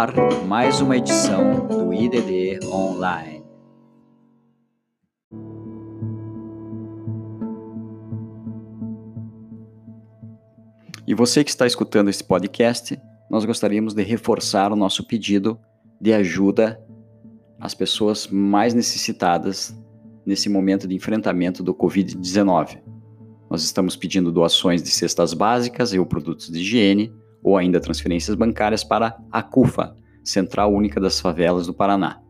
ar mais uma edição do IDD Online. E você que está escutando esse podcast, nós gostaríamos de reforçar o nosso pedido de ajuda às pessoas mais necessitadas nesse momento de enfrentamento do Covid-19. Nós estamos pedindo doações de cestas básicas e ou produtos de higiene, ou ainda transferências bancárias para a CUFA, Central Única das Favelas do Paraná.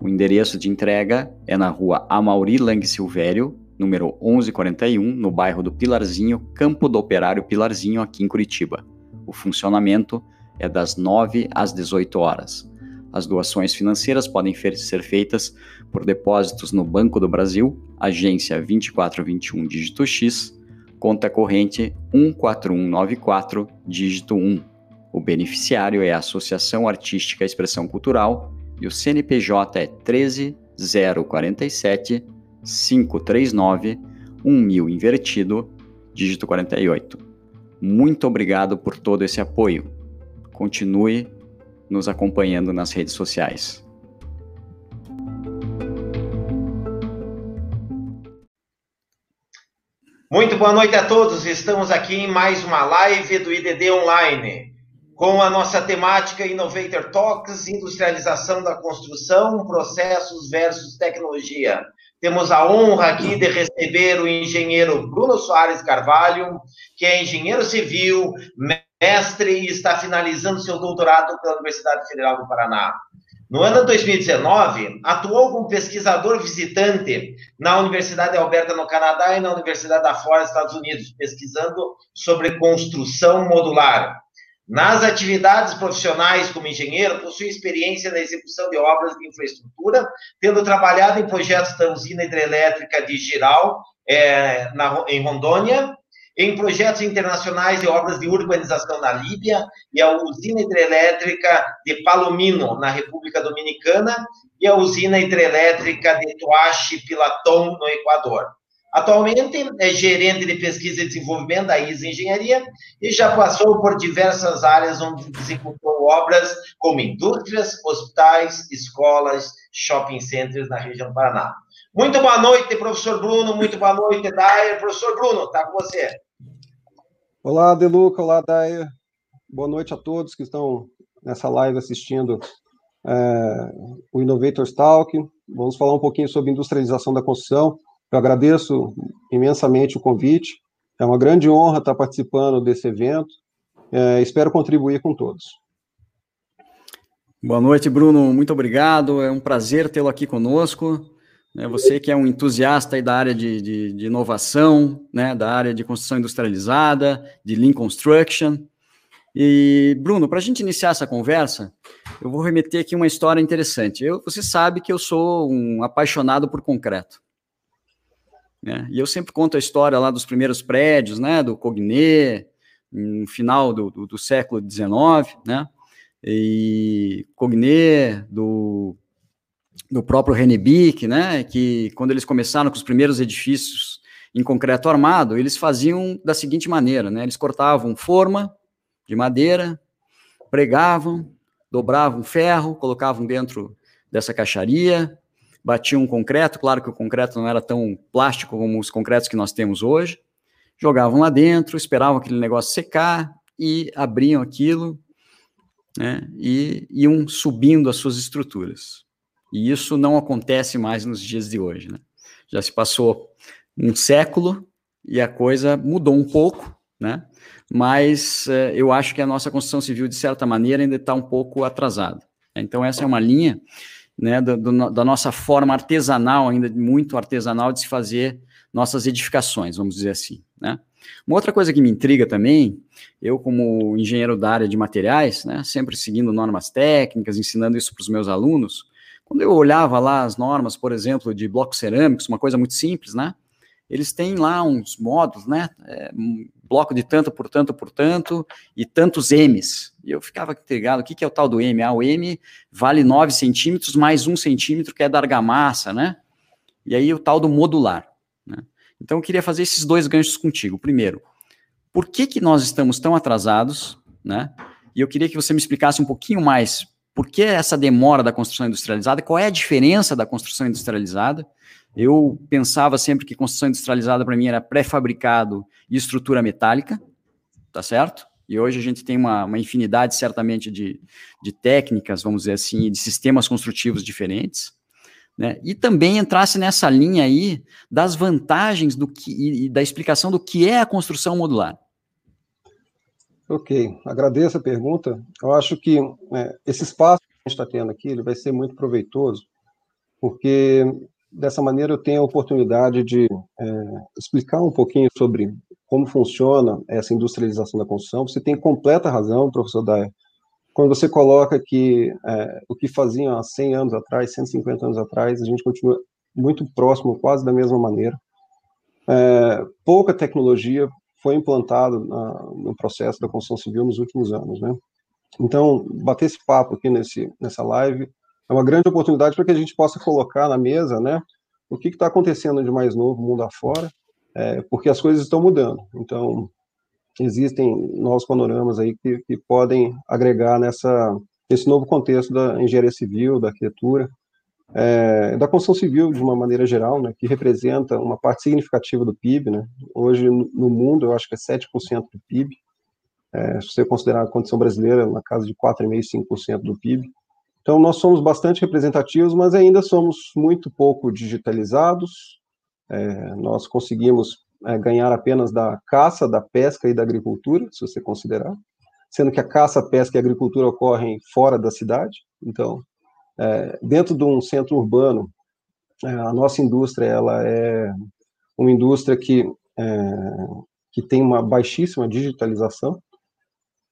O endereço de entrega é na rua Amauri Lang Silvério, número 1141, no bairro do Pilarzinho, Campo do Operário Pilarzinho, aqui em Curitiba. O funcionamento é das 9 às 18 horas. As doações financeiras podem ser feitas por depósitos no Banco do Brasil, agência 2421 dígito X, conta corrente 14194 dígito 1. O beneficiário é a Associação Artística Expressão Cultural e o CNPJ é 13047 539 1000 invertido, dígito 48. Muito obrigado por todo esse apoio. Continue nos acompanhando nas redes sociais. Muito boa noite a todos. Estamos aqui em mais uma live do IDD Online, com a nossa temática Innovator Talks, industrialização da construção, processos versus tecnologia. Temos a honra aqui de receber o engenheiro Bruno Soares Carvalho, que é engenheiro civil, mestre e está finalizando seu doutorado pela Universidade Federal do Paraná. No ano 2019, atuou como pesquisador visitante na Universidade de Alberta, no Canadá, e na Universidade da Flórida, Estados Unidos, pesquisando sobre construção modular. Nas atividades profissionais como engenheiro, possui experiência na execução de obras de infraestrutura, tendo trabalhado em projetos da usina hidrelétrica de Giral, é, na, em Rondônia, em projetos internacionais de obras de urbanização na Líbia e a usina hidrelétrica de Palomino, na República Dominicana, e a usina hidrelétrica de Toachi Pilatón, no Equador. Atualmente é gerente de pesquisa e desenvolvimento da ISA Engenharia e já passou por diversas áreas onde executou obras como indústrias, hospitais, escolas, shopping centers na região do Paraná. Muito boa noite, professor Bruno. Muito boa noite, Dair. Professor Bruno, está com você. Olá, Deluca. Olá, Dair. Boa noite a todos que estão nessa live assistindo é, o Innovators Talk. Vamos falar um pouquinho sobre industrialização da construção. Eu agradeço imensamente o convite. É uma grande honra estar participando desse evento. É, espero contribuir com todos. Boa noite, Bruno. Muito obrigado. É um prazer tê-lo aqui conosco. Né, você que é um entusiasta da área de, de, de, inovação, né, da área de construção industrializada, de Lean Construction. E, Bruno, para a gente iniciar essa conversa, eu vou remeter aqui uma história interessante. Eu, você sabe que eu sou um apaixonado por concreto. Né? E eu sempre conto a história lá dos primeiros prédios, né, do Cognet, no final do, do, do século XIX, né, e Cognet, do do próprio Renebic, né, que quando eles começaram com os primeiros edifícios em concreto armado, eles faziam da seguinte maneira, né, eles cortavam forma de madeira, pregavam, dobravam ferro, colocavam dentro dessa caixaria, batiam concreto, claro que o concreto não era tão plástico como os concretos que nós temos hoje, jogavam lá dentro, esperavam aquele negócio secar e abriam aquilo, né, e iam subindo as suas estruturas. E isso não acontece mais nos dias de hoje. Né? Já se passou um século e a coisa mudou um pouco, né? mas eh, eu acho que a nossa construção civil, de certa maneira, ainda está um pouco atrasada. Então, essa é uma linha né, do, do, da nossa forma artesanal, ainda muito artesanal, de se fazer nossas edificações, vamos dizer assim. Né? Uma outra coisa que me intriga também, eu como engenheiro da área de materiais, né, sempre seguindo normas técnicas, ensinando isso para os meus alunos, quando eu olhava lá as normas, por exemplo, de blocos cerâmicos, uma coisa muito simples, né? Eles têm lá uns modos, né? É, um bloco de tanto por tanto por tanto e tantos M's. E eu ficava intrigado, o que, que é o tal do M? Ah, o M vale 9 centímetros mais 1 centímetro, que é da argamassa, né? E aí o tal do modular. Né? Então eu queria fazer esses dois ganchos contigo. Primeiro, por que, que nós estamos tão atrasados, né? e eu queria que você me explicasse um pouquinho mais por que essa demora da construção industrializada, qual é a diferença da construção industrializada. Eu pensava sempre que construção industrializada para mim era pré-fabricado e estrutura metálica, tá certo? E hoje a gente tem uma, uma infinidade, certamente, de, de técnicas, vamos dizer assim, de sistemas construtivos diferentes. Né? E também entrasse nessa linha aí das vantagens do que, e da explicação do que é a construção modular. Ok, agradeço a pergunta. Eu acho que é, esse espaço que a gente está tendo aqui ele vai ser muito proveitoso, porque dessa maneira eu tenho a oportunidade de é, explicar um pouquinho sobre como funciona essa industrialização da construção. Você tem completa razão, professor Daia, quando você coloca que é, o que faziam há 100 anos atrás, 150 anos atrás, a gente continua muito próximo, quase da mesma maneira. É, pouca tecnologia, foi implantado na, no processo da construção civil nos últimos anos, né? Então, bater esse papo aqui nesse, nessa live é uma grande oportunidade para que a gente possa colocar na mesa, né, o que está acontecendo de mais novo mundo afora, é, porque as coisas estão mudando. Então, existem novos panoramas aí que, que podem agregar nessa, nesse novo contexto da engenharia civil, da arquitetura, é, da construção civil de uma maneira geral, né, que representa uma parte significativa do PIB, né, hoje no mundo eu acho que é 7% do PIB, é, se você considerar a condição brasileira na casa de 4,5%, 5% do PIB, então nós somos bastante representativos, mas ainda somos muito pouco digitalizados, é, nós conseguimos é, ganhar apenas da caça, da pesca e da agricultura, se você considerar, sendo que a caça, pesca e a agricultura ocorrem fora da cidade, então é, dentro de um centro urbano, é, a nossa indústria ela é uma indústria que, é, que tem uma baixíssima digitalização,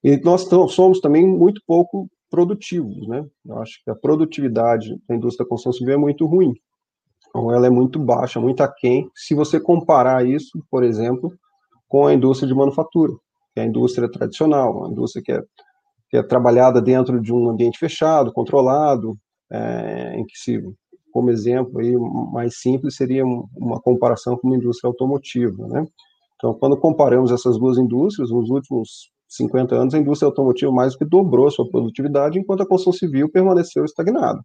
e nós somos também muito pouco produtivos, né? Eu acho que a produtividade da indústria da construção civil é muito ruim, ou ela é muito baixa, muito aquém, se você comparar isso, por exemplo, com a indústria de manufatura, que é a indústria tradicional, a indústria que é, que é trabalhada dentro de um ambiente fechado, controlado, é, em que se, como exemplo aí mais simples seria uma comparação com uma indústria automotiva, né? Então, quando comparamos essas duas indústrias, nos últimos 50 anos, a indústria automotiva mais do que dobrou sua produtividade, enquanto a construção civil permaneceu estagnada.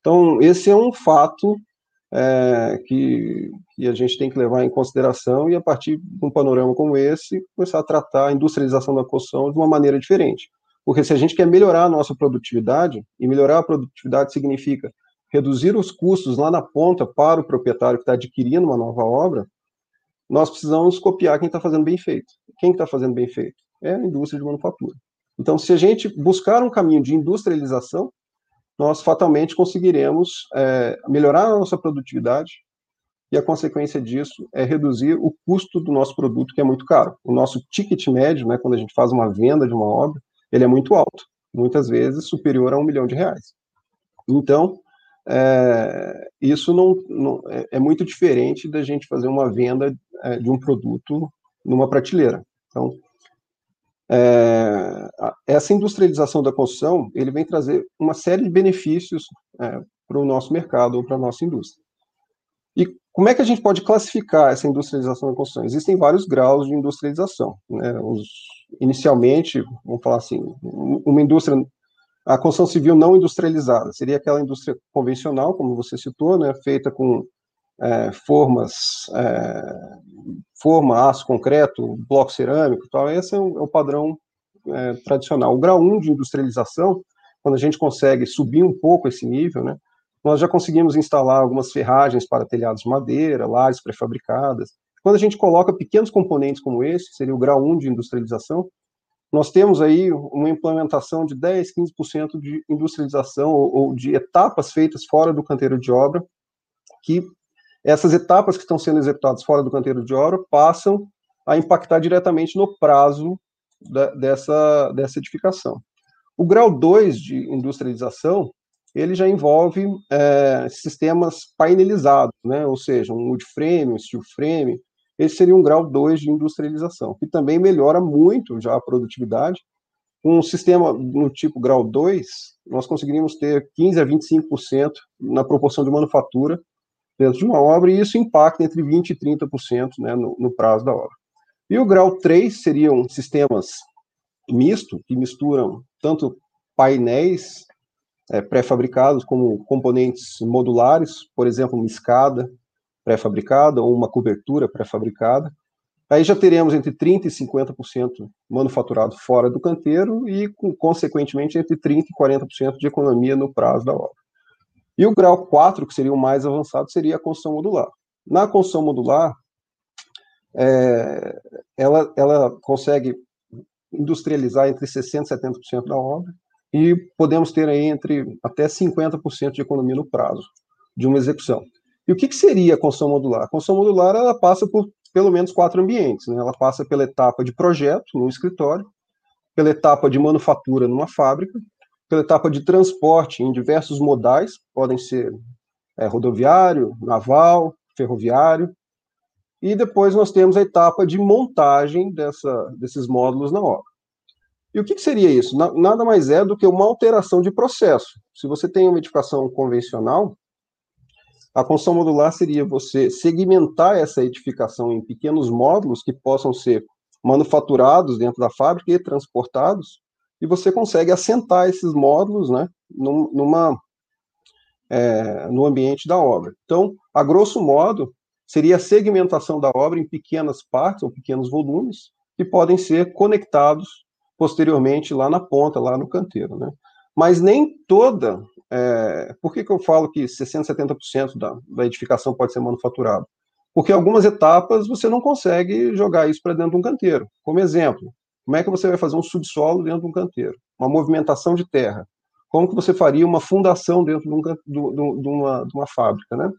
Então, esse é um fato é, que, que, a gente tem que levar em consideração e, a partir de um panorama como esse, começar a tratar a industrialização da construção de uma maneira diferente. Porque se a gente quer melhorar a nossa produtividade, e melhorar a produtividade significa reduzir os custos lá na ponta para o proprietário que está adquirindo uma nova obra, nós precisamos copiar quem está fazendo bem feito. Quem está fazendo bem feito? É a indústria de manufatura. Então, se a gente buscar um caminho de industrialização, nós fatalmente conseguiremos é, melhorar a nossa produtividade e a consequência disso é reduzir o custo do nosso produto, que é muito caro. O nosso ticket médio, né, quando a gente faz uma venda de uma obra, ele é muito alto, muitas vezes superior a um milhão de reais. Então, é, isso não, não é, é, muito diferente da gente fazer uma venda é, de um produto numa prateleira. Então, é, essa industrialização da construção, ele vem trazer uma série de benefícios é, para o nosso mercado ou para a nossa indústria. E como é que a gente pode classificar essa industrialização da construção? Existem vários graus de industrialização. Né? Os, inicialmente, vamos falar assim, uma indústria, a construção civil não industrializada, seria aquela indústria convencional, como você citou, né, feita com é, formas, é, forma, aço, concreto, bloco cerâmico, tal. Esse é o, é o padrão é, tradicional. O grau 1 de industrialização, quando a gente consegue subir um pouco esse nível, né, nós já conseguimos instalar algumas ferragens para telhados de madeira, lajes pré-fabricadas, quando a gente coloca pequenos componentes como esse, seria o grau 1 de industrialização, nós temos aí uma implementação de 10, 15% de industrialização ou, ou, de etapas feitas fora do canteiro de obra, que essas etapas que estão sendo executadas fora do canteiro de obra passam a impactar diretamente no prazo da, dessa, dessa edificação. O grau 2 de industrialização, ele já envolve é, sistemas painelizados, né? ou seja, um wood frame, um steel frame, esse seria um grau 2 de industrialização, que também melhora muito já a produtividade. Um sistema no tipo grau 2, nós conseguiríamos ter 15 a 25% na proporção de manufatura dentro de uma obra, e isso impacta entre 20% e 30% né, no, no prazo da obra. E o grau 3 seriam sistemas misto, que misturam tanto painéis é, pré-fabricados como componentes modulares, por exemplo, uma escada pré-fabricada ou uma cobertura pré-fabricada. Aí já teremos entre 30% e 50% manufaturado fora do canteiro e, consequentemente, entre 30% e 40% de economia no prazo da obra. E o grau 4, que seria o mais avançado, seria a construção modular. Na construção modular, é, ela, ela consegue industrializar entre 60% e 70% da obra e podemos ter aí entre até 50% de economia no prazo de uma execução. E o que, que seria a construção modular? A construção modular ela passa por pelo menos quatro ambientes. Né? Ela passa pela etapa de projeto, no escritório, pela etapa de manufatura numa fábrica, pela etapa de transporte em diversos modais, podem ser é, rodoviário, naval, ferroviário, e depois nós temos a etapa de montagem dessa, desses módulos na obra. E o que, que seria isso? Na, nada mais é do que uma alteração de processo. Se você tem uma edificação convencional, a construção modular seria você segmentar essa edificação em pequenos módulos que possam ser manufaturados dentro da fábrica e transportados, e você consegue assentar esses módulos né, numa, é, no ambiente da obra. Então, a grosso modo, seria a segmentação da obra em pequenas partes ou pequenos volumes que podem ser conectados posteriormente lá na ponta, lá no canteiro. Né? Mas nem toda é, por que, que eu falo que 60%, 70% da, da edificação pode ser manufaturado? Porque algumas etapas você não consegue jogar isso para dentro de um canteiro. Como exemplo, como é que você vai fazer um subsolo dentro de um canteiro? Uma movimentação de terra. Como que você faria uma fundação dentro de, um, de, de, uma, de uma, fábrica, né?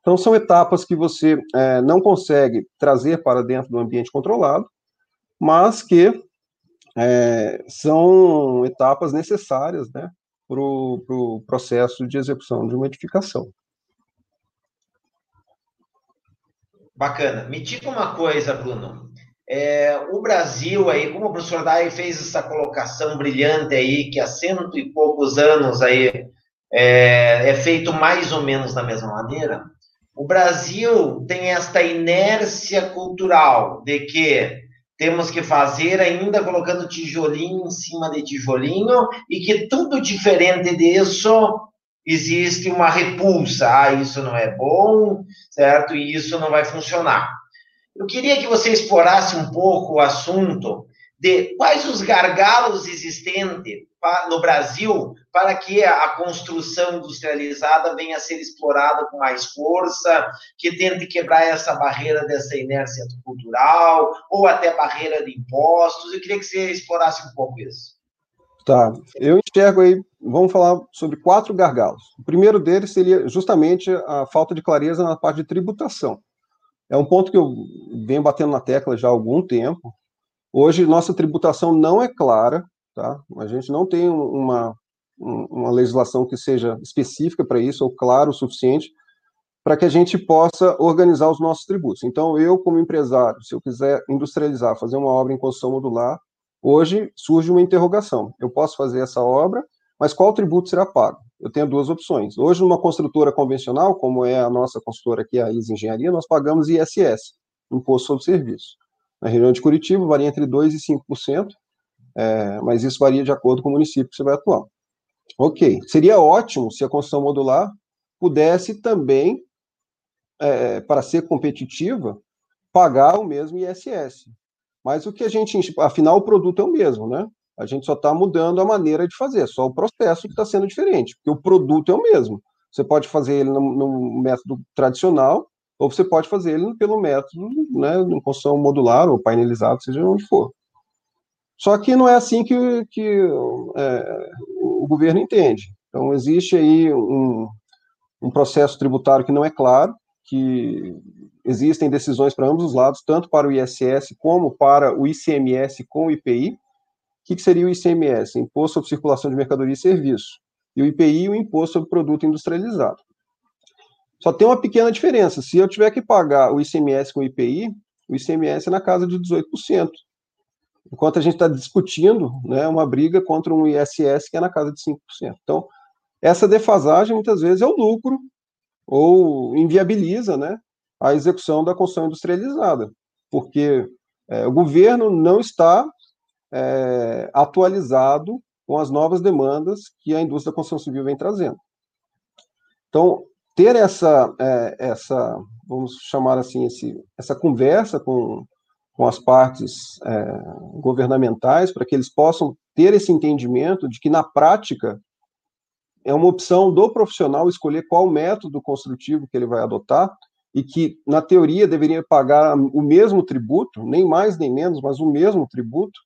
Então, são etapas que você é, não consegue trazer para dentro do ambiente controlado, mas que é, são etapas necessárias, né, para o pro processo de execução de uma edificação. Bacana. Me diga uma coisa, Bruno. É, o Brasil aí, como o professor Dai fez essa colocação brilhante aí, que há cento e poucos anos aí é, é feito mais ou menos da mesma maneira, o Brasil tem esta inércia cultural de que temos que fazer ainda colocando tijolinho em cima de tijolinho e que tudo diferente disso existe uma repulsa. Ah, isso não é bom, certo? E isso não vai funcionar. Eu queria que você explorasse um pouco o assunto de quais os gargalos existentes no Brasil para que a construção industrializada venha a ser explorada com mais força, que tente quebrar essa barreira dessa inércia cultural, ou até barreira de impostos. Eu queria que você explorasse um pouco isso. Tá, eu enxergo aí, vamos falar sobre quatro gargalos. O primeiro deles seria justamente a falta de clareza na parte de tributação. É um ponto que eu venho batendo na tecla já há algum tempo. Hoje, nossa tributação não é clara, tá? A gente não tem uma, uma legislação que seja específica para isso, ou claro o suficiente, para que a gente possa organizar os nossos tributos. Então, eu, como empresário, se eu quiser industrializar, fazer uma obra em construção modular, hoje surge uma interrogação. Eu posso fazer essa obra, mas qual tributo será pago? Eu tenho duas opções. Hoje, numa construtora convencional, como é a nossa construtora aqui, a ISA Engenharia, nós pagamos ISS, Imposto sobre Serviço. Na região de Curitiba, varia entre 2% e 5%, é, mas isso varia de acordo com o município que você vai atuar. Ok, seria ótimo se a construção modular pudesse também, é, para ser competitiva, pagar o mesmo ISS. Mas o que a gente, afinal, o produto é o mesmo, né? A gente só está mudando a maneira de fazer, só o processo que está sendo diferente, porque o produto é o mesmo. Você pode fazer ele no, no, método tradicional, ou você pode fazer ele pelo método, né, de construção modular ou painelizado, seja onde for. Só que não é assim que, que é, o governo entende. Então, existe aí um, um processo tributário que não é claro, que existem decisões para ambos os lados, tanto para o ISS como para o ICMS com o IPI. O que, que seria o ICMS? Imposto sobre Circulação de Mercadoria e Serviço. E o IPI, o Imposto sobre Produto Industrializado. Só tem uma pequena diferença. Se eu tiver que pagar o ICMS com o IPI, o ICMS é na casa de 18% enquanto a gente está discutindo né, uma briga contra um ISS que é na casa de 5%. Então, essa defasagem, muitas vezes, é o lucro, ou inviabiliza né, a execução da construção industrializada, porque é, o governo não está é, atualizado com as novas demandas que a indústria da construção civil vem trazendo. Então, ter essa, é, essa vamos chamar assim, esse, essa conversa com, com as partes é, governamentais, para que eles possam ter esse entendimento de que, na prática, é uma opção do profissional escolher qual método construtivo que ele vai adotar, e que, na teoria, deveria pagar o mesmo tributo, nem mais nem menos, mas o mesmo tributo.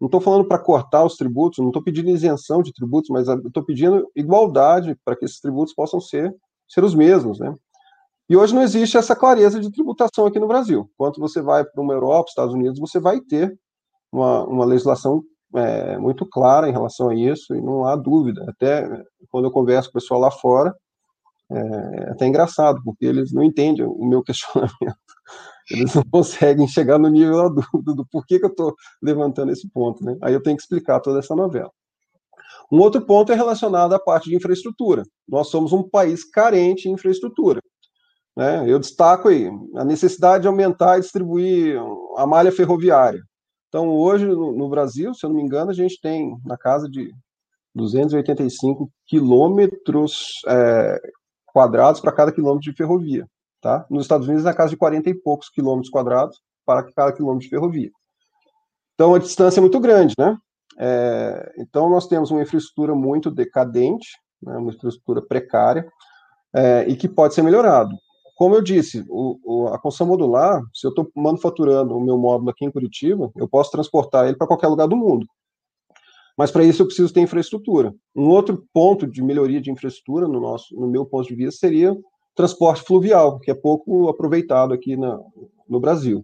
Não estou falando para cortar os tributos, não estou pedindo isenção de tributos, mas estou pedindo igualdade para que esses tributos possam ser, ser os mesmos, né? E hoje não existe essa clareza de tributação aqui no Brasil. Quando você vai para uma Europa, Estados Unidos, você vai ter uma, uma legislação é, muito clara em relação a isso, e não há dúvida. Até quando eu converso com o pessoal lá fora, é, é até engraçado, porque eles não entendem o meu questionamento. Eles não conseguem chegar no nível da dúvida do porquê que eu estou levantando esse ponto. Né? Aí eu tenho que explicar toda essa novela. Um outro ponto é relacionado à parte de infraestrutura. Nós somos um país carente em infraestrutura. Né? Eu destaco aí a necessidade de aumentar e distribuir a malha ferroviária. Então, hoje no, Brasil, se eu não me engano, a gente tem na casa de 285 quilômetros é, quadrados para cada quilômetro de ferrovia. Tá? Nos Estados Unidos, na casa de 40 e poucos quilômetros quadrados para cada quilômetro de ferrovia. Então, a distância é muito grande, né? É, então, nós temos uma infraestrutura muito decadente, né, uma infraestrutura precária, é, e que pode ser melhorado como eu disse, o, o, a construção modular, se eu estou manufaturando o meu módulo aqui em Curitiba, eu posso transportar ele para qualquer lugar do mundo. Mas para isso eu preciso ter infraestrutura. Um outro ponto de melhoria de infraestrutura, no, nosso, no meu ponto de vista, seria transporte fluvial, que é pouco aproveitado aqui na, no Brasil.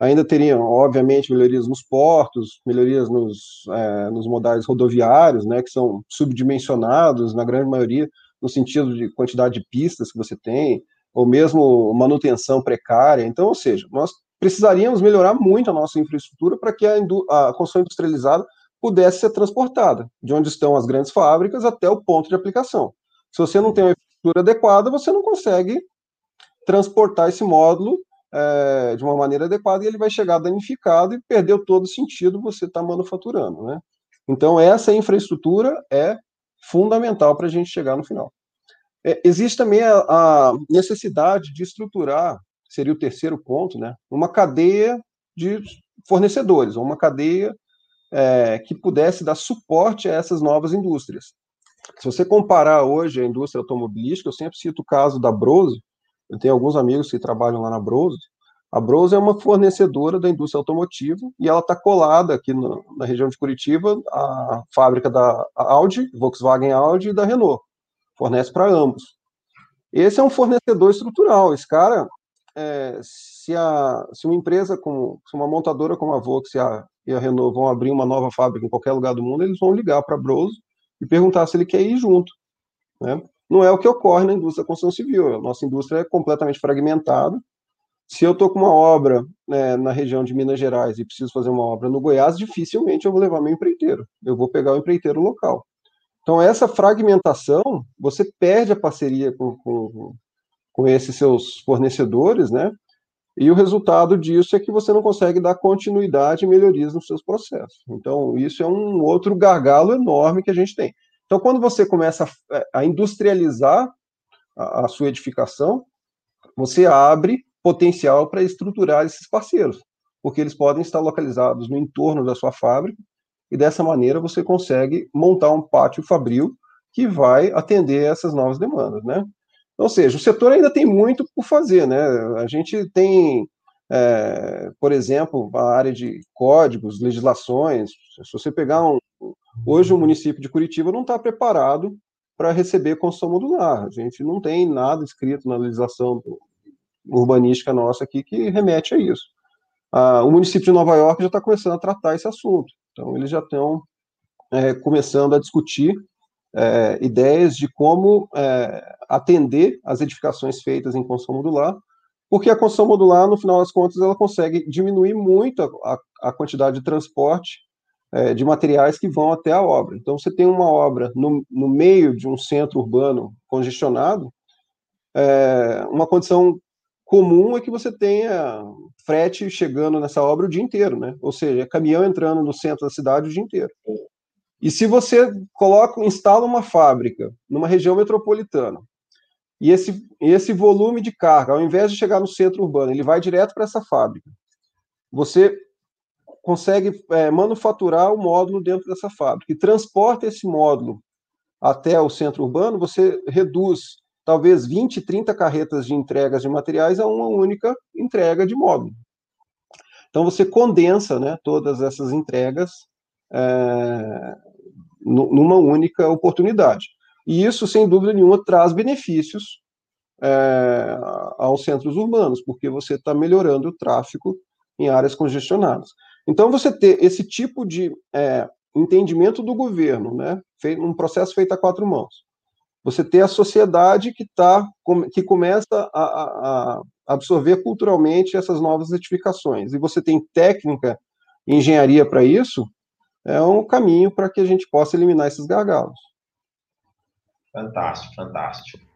Ainda teriam, obviamente, melhorias nos portos, melhorias nos, é, nos modais rodoviários, né, que são subdimensionados, na grande maioria, no sentido de quantidade de pistas que você tem, ou mesmo manutenção precária. Então, ou seja, nós precisaríamos melhorar muito a nossa infraestrutura para que a, a construção industrializada pudesse ser transportada, de onde estão as grandes fábricas até o ponto de aplicação. Se você não tem uma infraestrutura adequada, você não consegue transportar esse módulo é, de uma maneira adequada e ele vai chegar danificado e perdeu todo o sentido você estar tá manufaturando, né? Então, essa infraestrutura é fundamental para a gente chegar no final. É, existe também a, a, necessidade de estruturar, seria o terceiro ponto, né, uma cadeia de fornecedores, uma cadeia é, que pudesse dar suporte a essas novas indústrias. Se você comparar hoje a indústria automobilística, eu sempre cito o caso da Brose, eu tenho alguns amigos que trabalham lá na Brose, a Brose é uma fornecedora da indústria automotiva e ela está colada aqui no, na região de Curitiba à fábrica da Audi, Volkswagen Audi e da Renault fornece para ambos. Esse é um fornecedor estrutural. Esse cara, é, se, a, se uma empresa como, se uma montadora como a Volkswagen a, e a Renault vão abrir uma nova fábrica em qualquer lugar do mundo, eles vão ligar para a Brose e perguntar se ele quer ir junto. Né? Não é o que ocorre na indústria da construção civil. A nossa indústria é completamente fragmentada. Se eu estou com uma obra né, na região de Minas Gerais e preciso fazer uma obra no Goiás, dificilmente eu vou levar meu empreiteiro. Eu vou pegar o empreiteiro local. Então, essa fragmentação, você perde a parceria com, com, com esses seus fornecedores, né? E o resultado disso é que você não consegue dar continuidade e melhorias nos seus processos. Então, isso é um outro gargalo enorme que a gente tem. Então, quando você começa a, a industrializar a, a sua edificação, você abre potencial para estruturar esses parceiros, porque eles podem estar localizados no entorno da sua fábrica e dessa maneira você consegue montar um pátio fabril que vai atender essas novas demandas, né? Ou seja, o setor ainda tem muito por fazer, né? A gente tem, é, por exemplo, a área de códigos, legislações. Se você pegar um, hoje o município de Curitiba não está preparado para receber construção modular. A gente não tem nada escrito na legislação urbanística nossa aqui que remete a isso. Ah, o município de Nova York já está começando a tratar esse assunto. Então, eles já estão é, começando a discutir é, ideias de como é, atender as edificações feitas em construção modular, porque a construção modular, no final das contas, ela consegue diminuir muito a, a quantidade de transporte é, de materiais que vão até a obra. Então, você tem uma obra no, no meio de um centro urbano congestionado, é, uma condição comum é que você tenha frete chegando nessa obra o dia inteiro, né? Ou seja, caminhão entrando no centro da cidade o dia inteiro. E se você coloca, instala uma fábrica numa região metropolitana, e esse, esse volume de carga, ao invés de chegar no centro urbano, ele vai direto para essa fábrica, você consegue é, manufaturar o módulo dentro dessa fábrica e transporta esse módulo até o centro urbano, você reduz talvez 20, 30 carretas de entregas de materiais a uma única entrega de módulo. Então, você condensa né, todas essas entregas é, numa única oportunidade. E isso, sem dúvida nenhuma, traz benefícios é, aos centros urbanos, porque você está melhorando o tráfego em áreas congestionadas. Então, você ter esse tipo de é, entendimento do governo, né, um processo feito a quatro mãos, você ter a sociedade que tá, que começa a, a, absorver culturalmente essas novas edificações, e você tem técnica e engenharia para isso, é um caminho para que a gente possa eliminar esses gargalos. Fantástico, fantástico.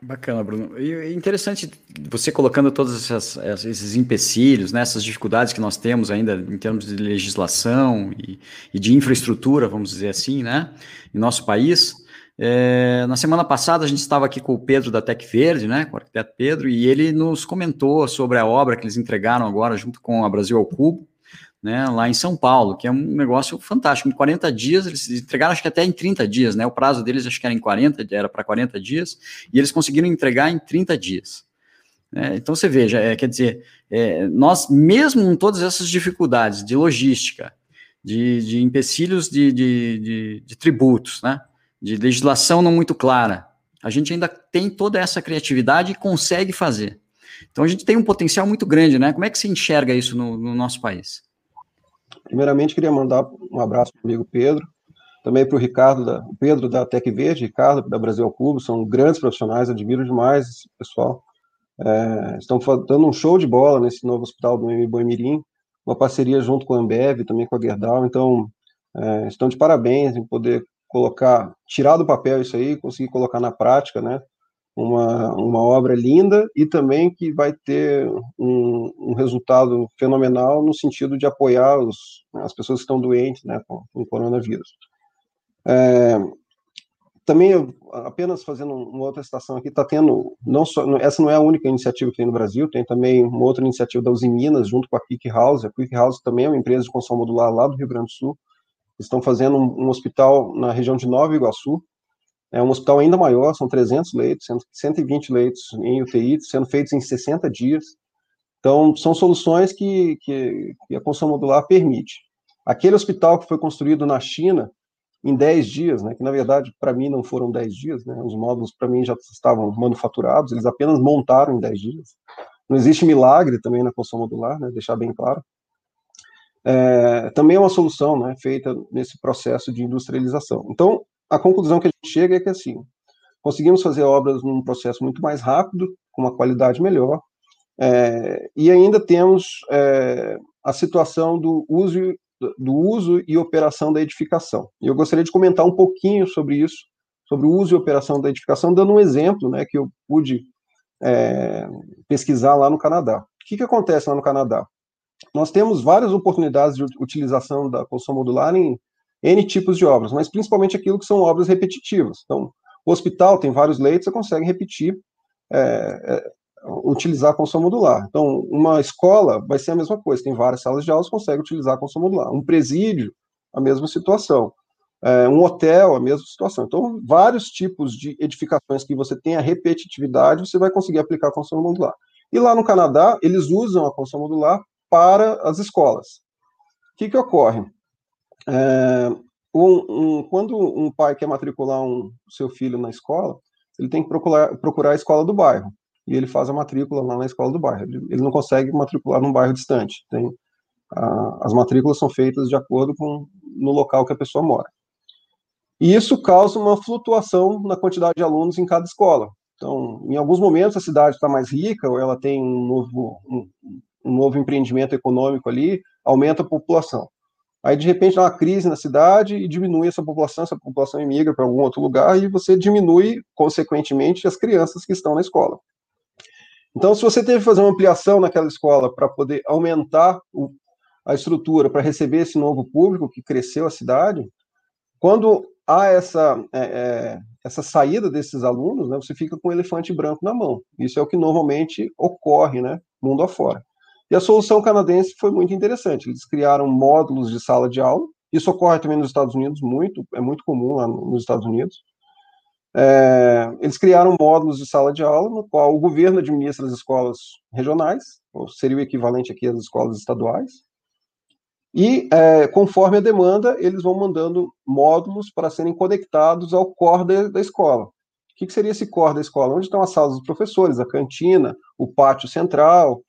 Bacana, Bruno. E interessante você colocando todos esses empecilhos, né, essas dificuldades que nós temos ainda em termos de legislação e, e de infraestrutura, vamos dizer assim, né, em nosso país. É, na semana passada a gente estava aqui com o Pedro da Tec Verde, né, com o arquiteto Pedro, e ele nos comentou sobre a obra que eles entregaram agora junto com a Brasil ao Cubo, né, lá em São Paulo, que é um negócio fantástico. Em 40 dias, eles entregaram acho que até em 30 dias, né? O prazo deles acho que era em 40, era para 40 dias, e eles conseguiram entregar em 30 dias. É, então você veja, é, quer dizer, é, nós, mesmo com todas essas dificuldades de logística, de, de empecilhos de, de, de, de tributos, né? de legislação não muito clara. A gente ainda tem toda essa criatividade e consegue fazer. Então a gente tem um potencial muito grande, né? Como é que se enxerga isso no, no nosso país? Primeiramente, queria mandar um abraço para o amigo Pedro, também para o Ricardo, da, Pedro da Tec Verde, Ricardo da Brasil Cubo, são grandes profissionais, admiro demais esse pessoal. É, estão dando um show de bola nesse novo hospital do Boimirim, uma parceria junto com a Ambev, também com a Gerdau, então é, estão de parabéns em poder colocar, tirar do papel isso aí, conseguir colocar na prática, né? Uma, uma obra linda e também que vai ter um, um resultado fenomenal no sentido de apoiar os, as pessoas que estão doentes, né, com, com o coronavírus. É, também, apenas fazendo uma outra citação aqui, está tendo, não só, essa não é a única iniciativa que tem no Brasil, tem também uma outra iniciativa da Uzi Minas, junto com a Quick House, a Quick House também é uma empresa de construção modular lá do Rio Grande do Sul, estão fazendo um, um, hospital na região de Nova Iguaçu, é um hospital ainda maior, são 300 leitos, 120 leitos em UTI, sendo feitos em 60 dias. Então, são soluções que, que, que a construção modular permite. Aquele hospital que foi construído na China em 10 dias, né, que na verdade para mim não foram 10 dias, né, os módulos para mim já estavam manufaturados, eles apenas montaram em 10 dias. Não existe milagre também na construção modular, né, deixar bem claro é, também é uma solução né, feita nesse processo de industrialização. Então, a conclusão que a gente chega é que, assim, conseguimos fazer obras num processo muito mais rápido, com uma qualidade melhor, é, e ainda temos é, a situação do uso, do uso e operação da edificação. E eu gostaria de comentar um pouquinho sobre isso, sobre o uso e operação da edificação, dando um exemplo né, que eu pude é, pesquisar lá no Canadá. O que, que acontece lá no Canadá? nós temos várias oportunidades de utilização da construção modular em N tipos de obras, mas principalmente aquilo que são obras repetitivas. Então, o hospital tem vários leitos, você consegue repetir, é, é, utilizar a construção modular. Então, uma escola vai ser a mesma coisa, tem várias salas de aula, você consegue utilizar a construção modular. Um presídio, a mesma situação. É, um hotel, a mesma situação. Então, vários tipos de edificações que você tem a repetitividade, você vai conseguir aplicar a construção modular. E lá no Canadá, eles usam a construção modular para as escolas. O que, que ocorre? É, um, um, quando um pai quer matricular um seu filho na escola, ele tem que procurar, procurar a escola do bairro. E ele faz a matrícula lá na escola do bairro. Ele, ele não consegue matricular num bairro distante. Tem, a, as matrículas são feitas de acordo com no local que a pessoa mora. E isso causa uma flutuação na quantidade de alunos em cada escola. Então, em alguns momentos a cidade está mais rica, ou ela tem um novo, um, um novo empreendimento econômico ali, aumenta a população. Aí, de repente, dá uma crise na cidade e diminui essa população, essa população emigra para algum outro lugar e você diminui, consequentemente, as crianças que estão na escola. Então, se você teve que fazer uma ampliação naquela escola para poder aumentar o, a estrutura para receber esse novo público que cresceu a cidade, quando há essa, é, é, essa saída desses alunos, né, você fica com um elefante branco na mão. Isso é o que normalmente ocorre, né, mundo afora. E a solução canadense foi muito interessante. Eles criaram módulos de sala de aula. Isso ocorre também nos Estados Unidos, muito, é muito comum lá nos Estados Unidos. É, eles criaram módulos de sala de aula, no qual o governo administra as escolas regionais, ou seria o equivalente aqui às escolas estaduais, e, é, conforme a demanda, eles vão mandando módulos para serem conectados ao core de, da escola. O que, que, seria esse core da escola? Onde estão as salas dos professores, a cantina, o pátio central,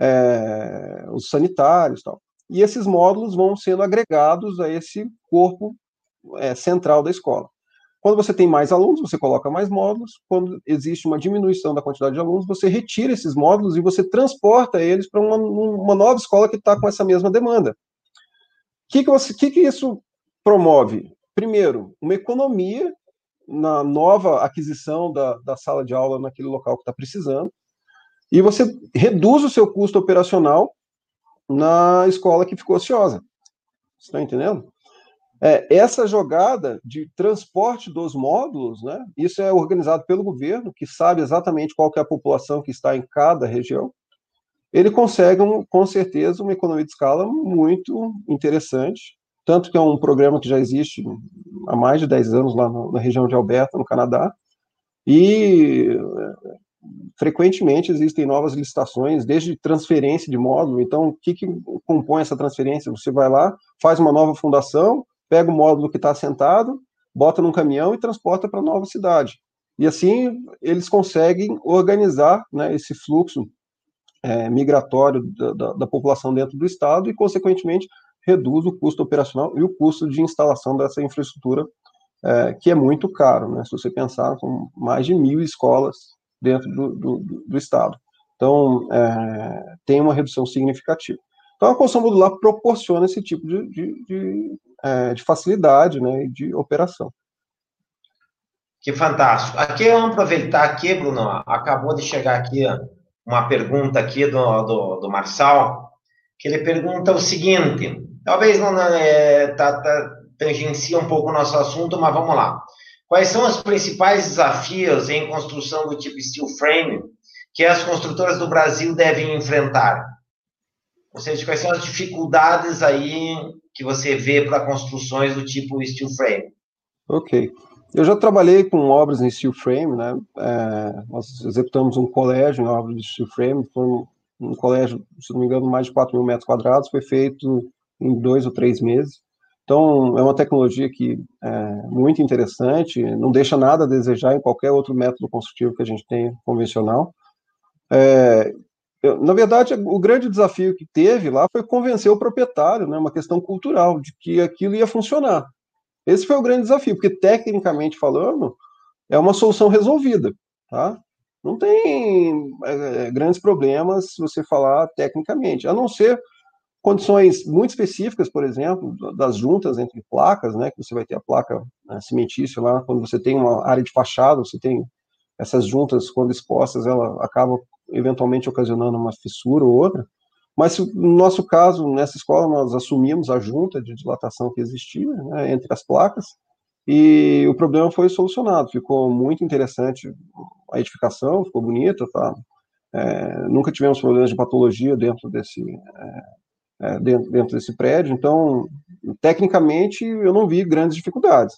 é, os sanitários tal. E esses módulos vão sendo agregados a esse corpo é, central da escola. Quando você tem mais alunos, você coloca mais módulos. Quando existe uma diminuição da quantidade de alunos, você retira esses módulos e você transporta eles para uma, uma, nova escola que está com essa mesma demanda que, que, você, que, que isso promove? Primeiro, uma economia na nova aquisição da, da sala de aula naquele local que está precisando, e você reduz o seu custo operacional na escola que ficou ociosa. Está entendendo? É, essa jogada de transporte dos módulos, né, isso é organizado pelo governo, que sabe exatamente qual é a população que está em cada região, ele consegue, um, com certeza, uma economia de escala muito interessante, tanto que é um programa que já existe há mais de 10 anos lá na, região de Alberta, no Canadá, e frequentemente existem novas licitações, desde transferência de módulo, então o que, que compõe essa transferência? Você vai lá, faz uma nova fundação, pega o módulo que está assentado, bota num caminhão e transporta para a nova cidade. E assim eles conseguem organizar né, esse fluxo é, migratório da, da, da, população dentro do Estado e, consequentemente, reduz o custo operacional e o custo de instalação dessa infraestrutura, é, que é muito caro, né, se você pensar, com mais de mil escolas dentro do, do, do Estado. Então, é, tem uma redução significativa. Então, a construção modular proporciona esse tipo de, de, de, é, de facilidade né, de operação. Que fantástico. Aqui vamos aproveitar aqui, Bruno, acabou de chegar aqui uma pergunta aqui do, do, do Marçal, que ele pergunta o seguinte, talvez não é, tá, tá, tangencia um pouco o nosso assunto, mas vamos lá. Quais são os principais desafios em construção do tipo steel frame que as construtoras do Brasil devem enfrentar? Ou seja, quais são as dificuldades aí que você vê para construções do tipo steel frame? Ok. Eu já trabalhei com obras em steel frame, né? É, nós executamos um colégio em obras de steel frame, foi um, um, colégio, se não me engano, mais de 4 mil metros quadrados, foi feito em dois ou três meses. Então, é uma tecnologia que é muito interessante, não deixa nada a desejar em qualquer outro método construtivo que a gente tem convencional. É, eu, na verdade, o grande desafio que teve lá foi convencer o proprietário, né, uma questão cultural, de que aquilo ia funcionar. Esse foi o grande desafio, porque tecnicamente falando, é uma solução resolvida, tá? Não tem é, é, grandes problemas se você falar tecnicamente, a não ser condições muito específicas, por exemplo, das juntas entre placas, né, que você vai ter a placa né, cimentícia lá, quando você tem uma área de fachada, você tem essas juntas, quando expostas, ela acaba eventualmente ocasionando uma fissura ou outra, mas no nosso caso, nessa escola, nós assumimos a junta de dilatação que existia né, entre as placas, e o problema foi solucionado. Ficou muito interessante a edificação, ficou bonita, tá? É, nunca tivemos problemas de patologia dentro desse, é, é, dentro, dentro desse prédio, então, tecnicamente, eu não vi grandes dificuldades.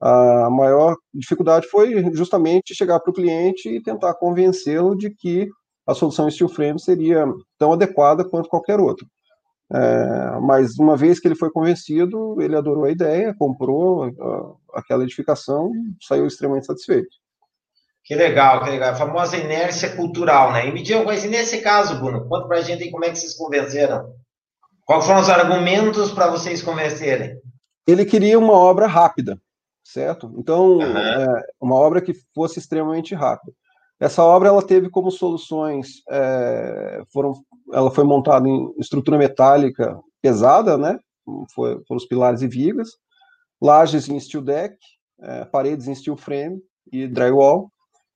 A maior dificuldade foi justamente chegar para o cliente e tentar convencê-lo de que a solução steel frame seria tão adequada quanto qualquer outra. É, mas uma vez que ele foi convencido, ele adorou a ideia, comprou aquela edificação e saiu extremamente satisfeito. Que legal, que legal. A famosa inércia cultural, né? E me diga uma coisa, nesse caso, Bruno, conta pra gente aí como é que vocês convenceram. Quais foram os argumentos para vocês convencerem? Ele queria uma obra rápida, certo? Então, uhum. é, uma obra que fosse extremamente rápida. Essa obra ela teve como soluções, é, foram, ela foi montada em estrutura metálica pesada, né? Foi, foram os pilares e vigas, lajes em steel deck, é, paredes em steel frame e drywall,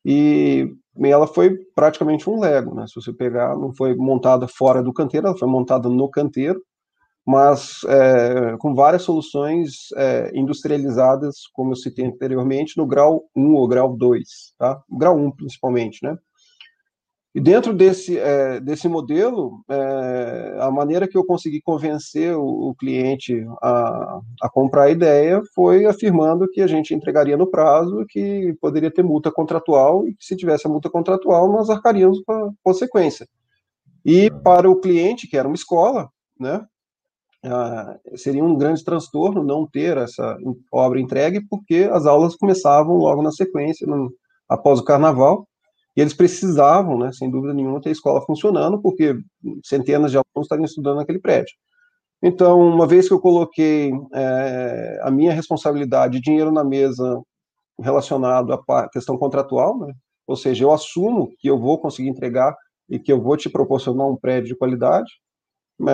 e ela foi praticamente um Lego, né? Se você pegar, não foi montada fora do canteiro, ela foi montada no canteiro, mas é, com várias soluções é, industrializadas, como eu citei anteriormente, no grau 1 ou grau 2, tá? grau 1 principalmente, né? E dentro desse, é, desse modelo, é, a maneira que eu consegui convencer o, o cliente a, a, comprar a ideia foi afirmando que a gente entregaria no prazo, que poderia ter multa contratual, e que se tivesse a multa contratual, nós arcaríamos com a consequência. E para o cliente, que era uma escola, né, seria um grande transtorno não ter essa obra entregue, porque as aulas começavam logo na sequência, no, após o carnaval, e eles precisavam, né, sem dúvida nenhuma, ter a escola funcionando, porque centenas de alunos estavam estudando naquele prédio. Então, uma vez que eu coloquei é, a minha responsabilidade, dinheiro na mesa relacionado à questão contratual, né, ou seja, eu assumo que eu vou conseguir entregar e que eu vou te proporcionar um prédio de qualidade, é,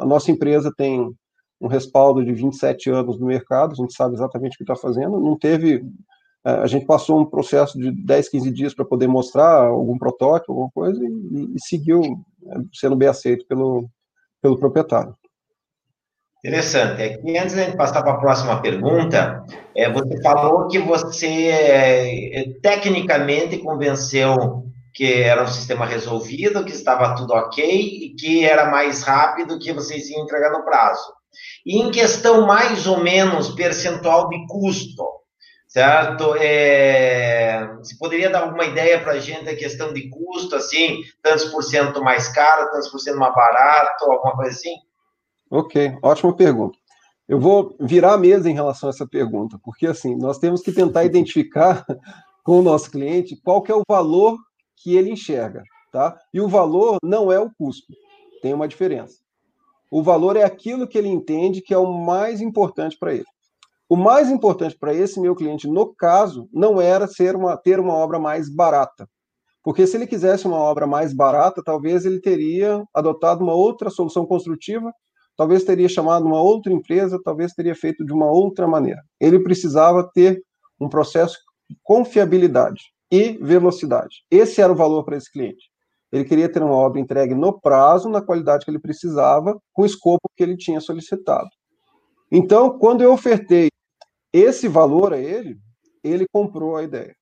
a nossa empresa tem um respaldo de 27 anos no mercado, a gente sabe exatamente o que está fazendo, não teve, a gente passou um processo de 10, 15 dias para poder mostrar algum protótipo, alguma coisa, e, e seguiu é, sendo bem aceito pelo, pelo proprietário. Interessante. Aqui, antes de passar para a próxima pergunta, é, você falou que você é, tecnicamente convenceu que era um sistema resolvido, que estava tudo ok e que era mais rápido que vocês iam entregar no prazo. E em questão mais ou menos percentual de custo, certo? É, você poderia dar alguma ideia para a gente a questão de custo, assim, tantos por cento mais caro, tantos por cento mais barato, alguma coisa assim? Ok, ótima pergunta. Eu vou virar a mesa em relação a essa pergunta, porque assim, nós temos que tentar identificar com o nosso cliente qual que é o valor que ele enxerga, tá? E o valor não é o custo, tem uma diferença. O valor é aquilo que ele entende que é o mais importante para ele. O mais importante para esse meu cliente, no caso, não era ser uma, ter uma obra mais barata. Porque se ele quisesse uma obra mais barata, talvez ele teria adotado uma outra solução construtiva, talvez teria chamado uma outra empresa, talvez teria feito de uma outra maneira. Ele precisava ter um processo de confiabilidade e velocidade. Esse era o valor para esse cliente. Ele queria ter uma obra entregue no prazo, na qualidade que ele precisava, com o escopo que ele tinha solicitado. Então, quando eu ofertei esse valor a ele, ele comprou a ideia.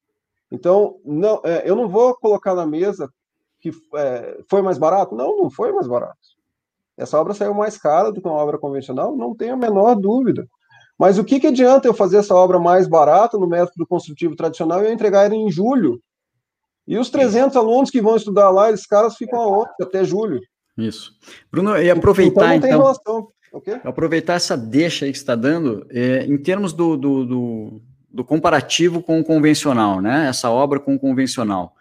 Então, não, é, eu não vou colocar na mesa que é, foi mais barato. Não, não foi mais barato. Essa obra saiu mais cara do que uma obra convencional, não tenho a menor dúvida. Mas o que, que adianta eu fazer essa obra mais barata no método construtivo tradicional e eu entregar ela em julho? E os 300 alunos que vão estudar lá, esses caras ficam aonde? Até julho. Isso. Bruno, e aproveitar então. então relação, okay? Aproveitar essa deixa aí que está dando, é, em termos do, do, do, do, comparativo com o convencional, né? Essa obra com o convencional.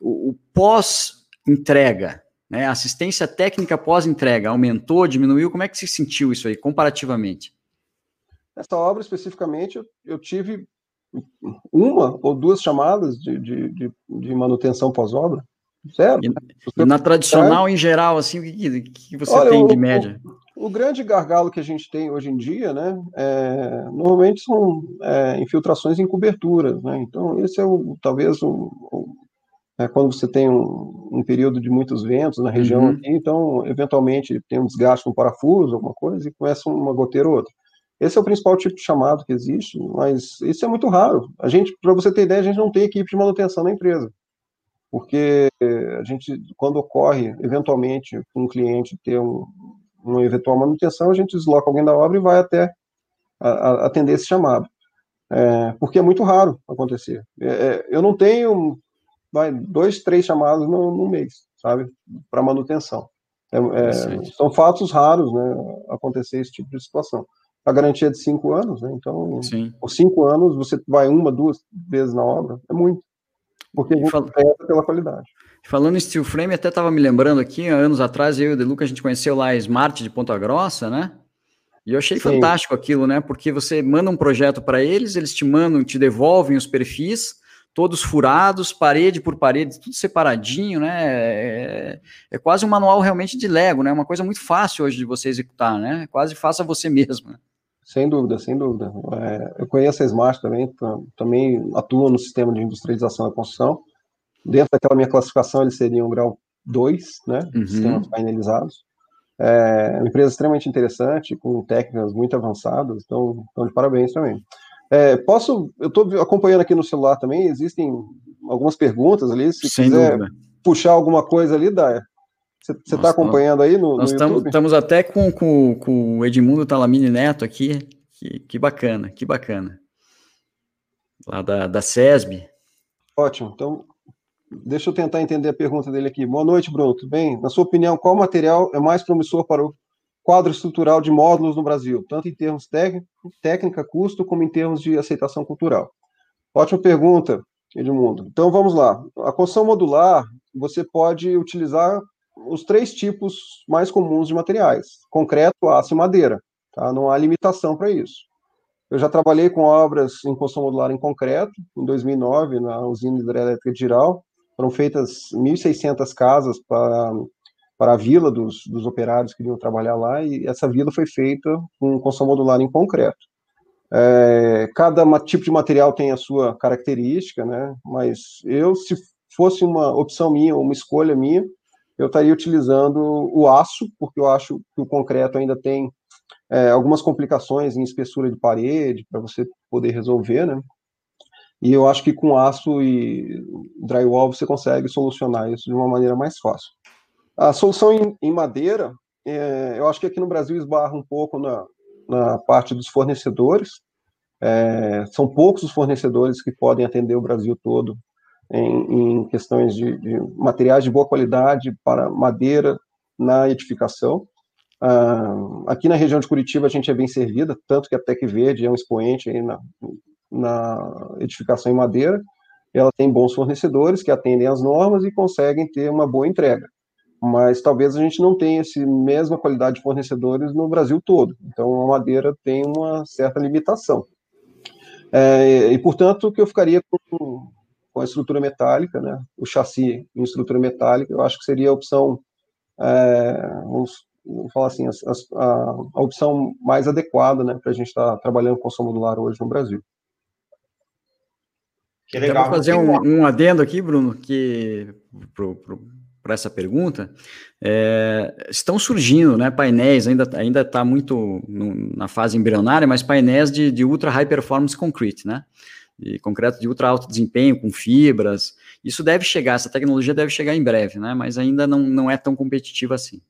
O, o pós-entrega, né? assistência técnica pós-entrega, aumentou, diminuiu? Como é que se sentiu isso aí, comparativamente? Essa obra, especificamente, eu, eu tive uma ou duas chamadas de, de, de, de manutenção pós-obra. Certo? E, na tradicional, em geral, assim, o que, que você Olha, tem de média? O, o, grande gargalo que a gente tem hoje em dia, né, é, normalmente são é, infiltrações em coberturas, né, então esse é o, talvez o, o é, quando você tem um, um, período de muitos ventos na região uhum. aqui, então eventualmente tem um desgaste no parafuso, alguma coisa, e começa uma goteira ou outra. Esse é o principal tipo de chamado que existe, mas isso é muito raro. A gente, para você ter ideia, a gente não tem equipe de manutenção na empresa. Porque a gente, quando ocorre, eventualmente, um cliente ter um, uma eventual manutenção, a gente desloca alguém da obra e vai até a, a, atender esse chamado. É, porque é muito raro acontecer. É, é eu não tenho vai, dois, três chamados no, no mês, sabe, para manutenção. É, é são fatos raros, né, acontecer esse tipo de situação a garantia de cinco anos, né? Então, Sim. por cinco anos, você vai uma, duas vezes na obra, é muito. Porque você fal... pela qualidade. Falando em steel frame, até estava me lembrando aqui, anos atrás, eu e o Deluca, a gente conheceu lá a Smart de Ponta Grossa, né? E eu achei Sim. fantástico aquilo, né? Porque você manda um projeto para eles, eles te mandam, te devolvem os perfis, todos furados, parede por parede, tudo separadinho, né? É, é, quase um manual realmente de Lego, né? Uma coisa muito fácil hoje de você executar, né? Quase faça você mesmo. Né? Sem dúvida, sem dúvida. É, eu conheço a Smart também, também atua no sistema de industrialização da construção. Dentro daquela minha classificação, ele seria um grau 2, né, uhum. sistemas painelizados. É uma empresa extremamente interessante, com técnicas muito avançadas, então, então de parabéns também. É, posso, eu estou acompanhando aqui no celular também, existem algumas perguntas ali, se Sem quiser dúvida. puxar alguma coisa ali, Daya. Você está acompanhando aí no, nós no estamos até com, com, com o Edmundo Talamini Neto aqui, que, que bacana, que bacana. Lá da, da SESB. Ótimo, então deixa eu tentar entender a pergunta dele aqui. Boa noite, Bruno, tudo bem? Na sua opinião, qual material é mais promissor para o quadro estrutural de módulos no Brasil, tanto em termos técnico, técnica, custo, como em termos de aceitação cultural? Ótima pergunta, Edmundo. Então vamos lá. A construção modular, você pode utilizar os três tipos mais comuns de materiais: concreto, aço e madeira. Tá? Não há limitação para isso. Eu já trabalhei com obras em construção modular em concreto, em 2009, na usina hidrelétrica de Giral. Foram feitas 1.600 casas para para a vila dos, dos operários que iam trabalhar lá, e essa vila foi feita com construção modular em concreto. É, cada tipo de material tem a sua característica, né? Mas eu, se fosse uma opção minha, uma escolha minha, eu estaria utilizando o aço, porque eu acho que o concreto ainda tem é, algumas complicações em espessura de parede para você poder resolver, né? E eu acho que com aço e drywall você consegue solucionar isso de uma maneira mais fácil. A solução em, em madeira, é, eu acho que aqui no Brasil esbarra um pouco na, na parte dos fornecedores. É, são poucos os fornecedores que podem atender o Brasil todo em, em questões de, de, materiais de boa qualidade para madeira na edificação. Ah, aqui na região de Curitiba a gente é bem servida, tanto que a Tec Verde é um expoente aí na, na edificação em madeira. Ela tem bons fornecedores que atendem às normas e conseguem ter uma boa entrega mas talvez a gente não tenha essa mesma qualidade de fornecedores no Brasil todo. Então, a madeira tem uma certa limitação. É, e, portanto, que eu ficaria com, com a estrutura metálica, né, o chassi em estrutura metálica, eu acho que seria a opção, é, vamos, vamos, falar assim, a, a, a, opção mais adequada né, para a gente estar tá trabalhando com som modular hoje no Brasil. Que legal. vou fazer um, um, adendo aqui, Bruno, que para essa pergunta, é, estão surgindo né, painéis, ainda ainda está muito no, na fase embrionária, mas painéis de, de ultra high performance concrete, né? De concreto de ultra alto desempenho, com fibras. Isso deve chegar, essa tecnologia deve chegar em breve, né? Mas ainda não, não é tão competitiva assim.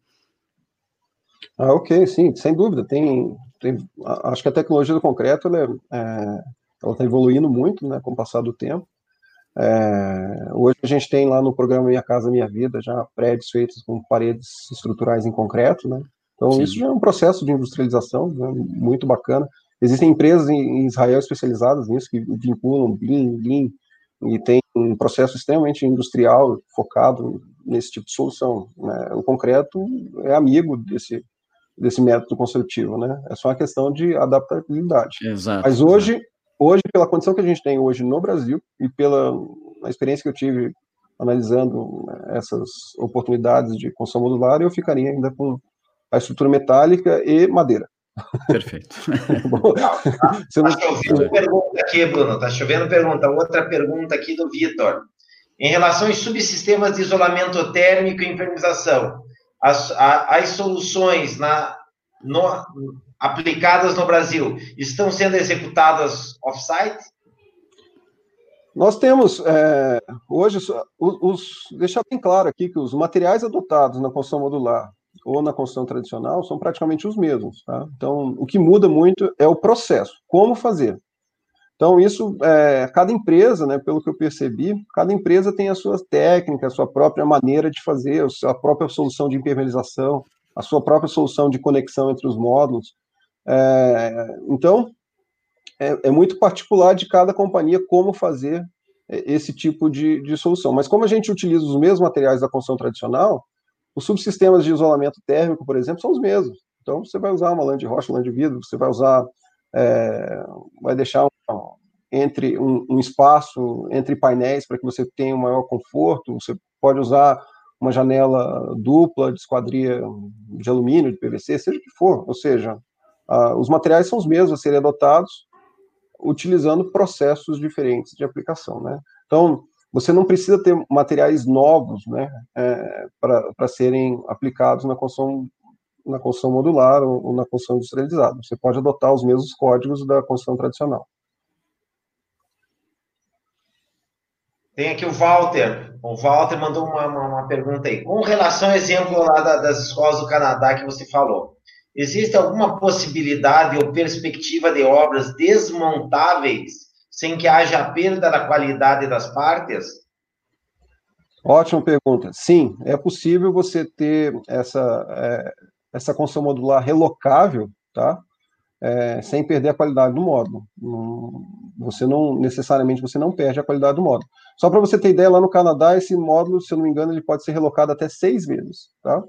Ah, ok, sim, sem dúvida. Tem, tem acho que a tecnologia do concreto ela é, está evoluindo muito, né, com o passar do tempo. É, hoje a gente tem lá no programa Minha Casa Minha Vida já prédios feitos com paredes estruturais em concreto, né? Então Sim. isso já é um processo de industrialização né, muito bacana. Existem empresas em Israel especializadas nisso que vinculam BIM, Lean e tem um processo extremamente industrial focado nesse tipo de solução. Né? O concreto é amigo desse desse método construtivo, né? É só uma questão de adaptabilidade. Exato. Mas hoje exato hoje, pela condição que a gente tem hoje no Brasil e pela experiência que eu tive analisando né, essas oportunidades de construção modular, eu ficaria ainda com a estrutura metálica e madeira. Perfeito. Bom, tá, chovendo pergunta aqui, Bruno. Está chovendo pergunta. Outra pergunta aqui do Vitor. Em relação aos subsistemas de isolamento térmico e impermeabilização, as, as soluções na, no, aplicadas no Brasil estão sendo executadas off-site? Nós temos, é, hoje, os, os, deixar bem claro aqui que os materiais adotados na construção modular ou na construção tradicional são praticamente os mesmos. Tá? Então, o que muda muito é o processo, como fazer. Então, isso, é, cada empresa, né, pelo que eu percebi, cada empresa tem a sua técnica, a sua própria maneira de fazer, a sua própria solução de impermeabilização, a sua própria solução de conexão entre os módulos. É, então, é, é, muito particular de cada companhia como fazer esse tipo de, de, solução. Mas como a gente utiliza os mesmos materiais da construção tradicional, os subsistemas de isolamento térmico, por exemplo, são os mesmos. Então, você vai usar uma lã de rocha, uma lã de vidro, você vai usar, é, vai deixar um, entre um, um, espaço entre painéis para que você tenha um maior conforto. Você pode usar uma janela dupla de esquadria de alumínio, de PVC, seja o que for. Ou seja, ah, os materiais são os mesmos a serem adotados, utilizando processos diferentes de aplicação, né? Então, você não precisa ter materiais novos, né, é, para serem aplicados na construção, na construção modular ou, ou na construção industrializada. Você pode adotar os mesmos códigos da construção tradicional. Tem aqui o Walter. O Walter mandou uma, uma, uma pergunta aí. Com relação ao exemplo lá da, das escolas do Canadá que você falou, existe alguma possibilidade ou perspectiva de obras desmontáveis sem que haja perda da qualidade das partes? Ótima pergunta. Sim, é possível você ter essa, é, essa construção modular relocável, tá? É, sem perder a qualidade do módulo. Você não necessariamente você não perde a qualidade do módulo. Só para você ter ideia, lá no Canadá esse módulo, se eu não me engano, ele pode ser relocado até seis vezes, tá?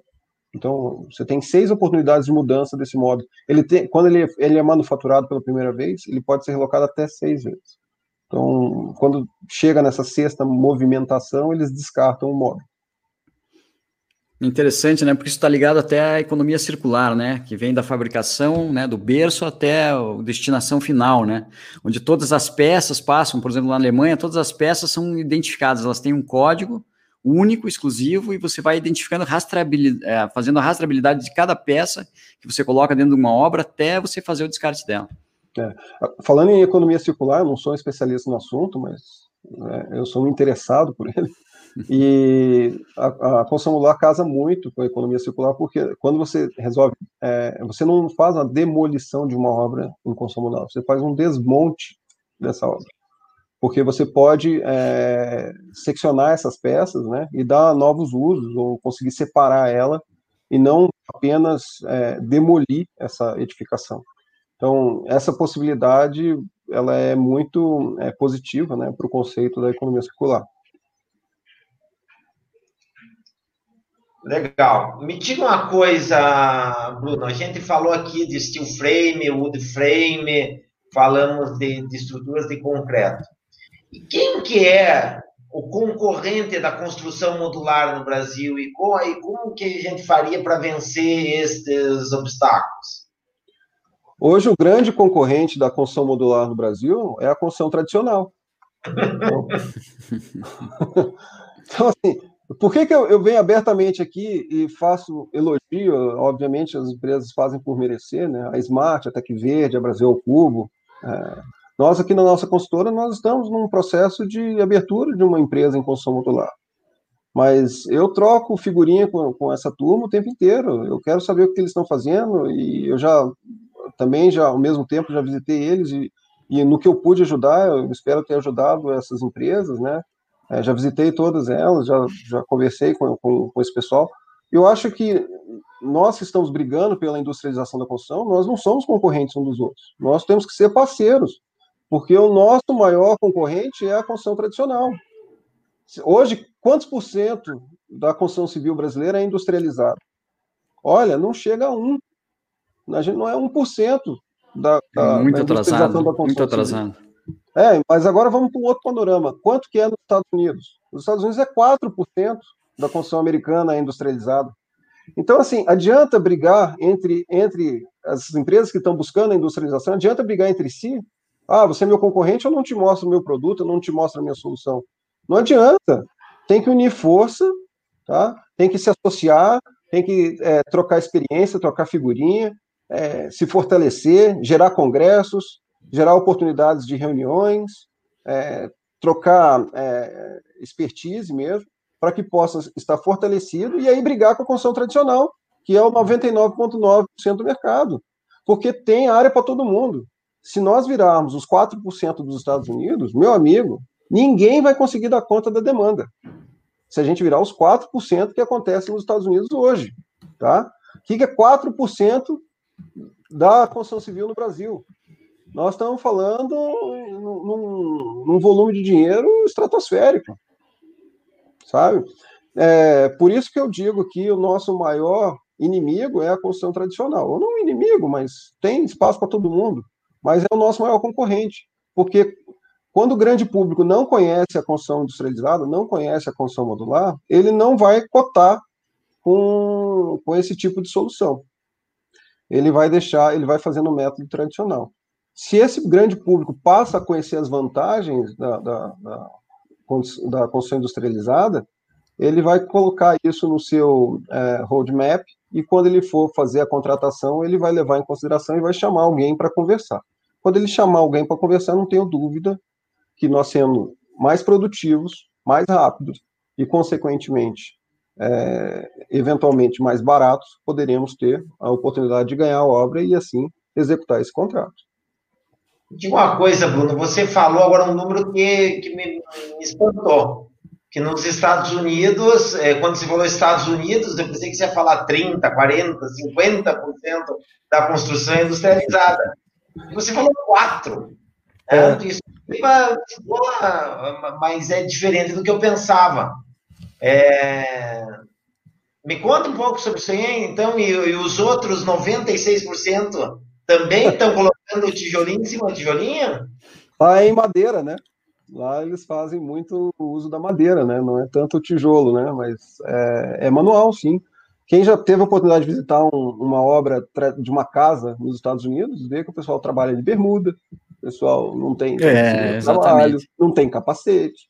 Então você tem seis oportunidades de mudança desse módulo. Ele tem, quando ele, ele é manufaturado pela primeira vez, ele pode ser relocado até seis vezes. Então, quando chega nessa sexta movimentação, eles descartam o módulo. Interessante, né? Porque isso está ligado até à economia circular, né? Que vem da fabricação, né? Do berço até a destinação final, né? Onde todas as peças passam, por exemplo, na Alemanha, todas as peças são identificadas, elas têm um código único, exclusivo, e você vai identificando rastreabilidade, é, fazendo a rastreabilidade de cada peça que você coloca dentro de uma obra até você fazer o descarte dela. É. Falando em economia circular, não sou um especialista no assunto, mas é, eu sou um interessado por ele. E a, a construção modular casa muito com a economia circular, porque quando você resolve, é, você não faz a demolição de uma obra em construção modular, você faz um desmonte dessa obra. Porque você pode é, seccionar essas peças, né, e dar novos usos, ou conseguir separar ela, e não apenas é, demolir essa edificação. Então, essa possibilidade ela é muito é, positiva né, para o conceito da economia circular. Legal. Me diga uma coisa, Bruno. A gente falou aqui de steel frame, wood frame, falamos de, de estruturas de concreto. E quem que é o concorrente da construção modular no Brasil e como, e como que a gente faria para vencer estes obstáculos? Hoje, o grande concorrente da construção modular no Brasil é a construção tradicional. Então, então assim, por que, que eu, eu, venho abertamente aqui e faço elogio? Obviamente, as empresas fazem por merecer, né? A Smart, a Tec Verde, a Brasil ao Cubo. É, nós, aqui na nossa consultora, nós estamos num processo de abertura de uma empresa em construção modular. Mas eu troco figurinha com, com essa turma o tempo inteiro. Eu quero saber o que eles estão fazendo e eu já também já ao mesmo tempo já visitei eles e, e no que eu pude ajudar, eu espero ter ajudado essas empresas, né? É, já visitei todas elas, já, já conversei com, com, com esse pessoal. Eu acho que nós que estamos brigando pela industrialização da construção, nós não somos concorrentes um dos outros. Nós temos que ser parceiros, porque o nosso maior concorrente é a construção tradicional. Hoje, quantos por cento da construção civil brasileira é industrializada? Olha, não chega a um a gente não é 1% da, da, muito da atrasado, da Muito atrasado. É, mas agora vamos para um outro panorama. Quanto que é nos Estados Unidos? Nos Estados Unidos é 4% da construção americana industrializada. Então, assim, adianta brigar entre, entre as empresas que estão buscando a industrialização, adianta brigar entre si. Ah, você é meu concorrente, eu não te mostro o meu produto, eu não te mostro a minha solução. Não adianta. Tem que unir força, tá? tem que se associar, tem que é, trocar experiência, trocar figurinha, é, se fortalecer, gerar congressos, gerar oportunidades de reuniões, é, trocar é, expertise mesmo, para que possa estar fortalecido e aí brigar com a construção tradicional, que é o 99,9% do mercado, porque tem área para todo mundo. Se nós virarmos os 4% dos Estados Unidos, meu amigo, ninguém vai conseguir dar conta da demanda. Se a gente virar os 4% que acontece nos Estados Unidos hoje, tá? O que é 4% da construção civil no Brasil. Nós estamos falando num, num volume de dinheiro estratosférico, sabe? É, por isso que eu digo que o nosso maior inimigo é a construção tradicional. Ou não inimigo, mas tem espaço para todo mundo. Mas é o nosso maior concorrente. Porque quando o grande público não conhece a construção industrializada, não conhece a construção modular, ele não vai cotar com, com esse tipo de solução ele vai deixar, ele vai fazendo o método tradicional. Se esse grande público passa a conhecer as vantagens da, da, da, da construção industrializada, ele vai colocar isso no seu é, roadmap e quando ele for fazer a contratação, ele vai levar em consideração e vai chamar alguém para conversar. Quando ele chamar alguém para conversar, não tenho dúvida que nós sendo mais produtivos, mais rápidos e, consequentemente, é, eventualmente mais baratos, poderemos ter a oportunidade de ganhar a obra e, assim, executar esse contrato. Diga uma coisa, Bruno, você falou agora um número que, que me, me espantou, que nos Estados Unidos, é, quando você falou Estados Unidos, eu pensei que você ia falar 30%, 40%, 50% da construção industrializada. Você falou 4%. É. Né? Isso, mas é diferente do que eu pensava. É... Me conta um pouco sobre isso aí, então, e, e os outros 96% também estão colocando tijolinho em cima de tijolinho? Lá é em madeira, né? Lá eles fazem muito uso da madeira, né? Não é tanto o tijolo, né? Mas é, é manual, sim. Quem já teve a oportunidade de visitar um, uma obra de uma casa nos Estados Unidos, vê que o pessoal trabalha de bermuda, o pessoal não tem é, trabalho, não tem capacete,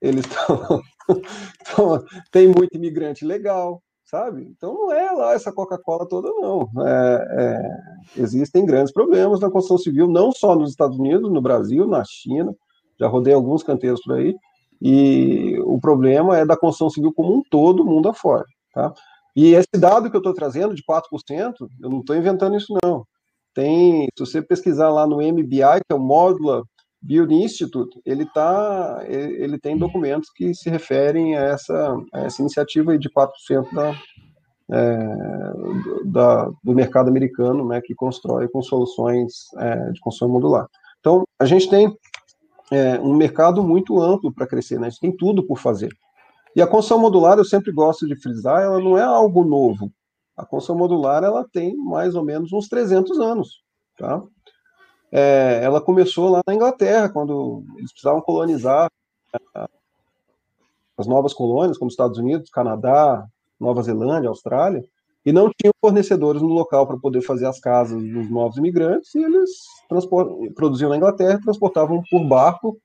eles estão. tem muito imigrante legal, sabe? Então não é lá essa Coca-Cola toda, não. É, é, existem grandes problemas na construção civil, não só nos Estados Unidos, no Brasil, na China, já rodei alguns canteiros por aí, e o problema é da construção civil como um todo, mundo afora, tá? E esse dado que eu estou trazendo de 4%, eu não estou inventando isso, não. Tem, se você pesquisar lá no MBI, que é o Modular Build Institute, ele, tá, ele tem documentos que se referem a essa, a essa iniciativa de 4% da, é, da, do mercado americano, né, que constrói com soluções é, de construção modular. Então, a gente tem é, um mercado muito amplo para crescer, né, a gente tem tudo por fazer. E a construção modular, eu sempre gosto de frisar, ela não é algo novo. A construção modular, ela tem mais ou menos uns 300 anos, tá? É, ela começou lá na Inglaterra, quando eles precisavam colonizar é, as novas colônias, como Estados Unidos, Canadá, Nova Zelândia, Austrália, e não tinham fornecedores no local para poder fazer as casas dos novos imigrantes, e eles produziam na Inglaterra e transportavam por barco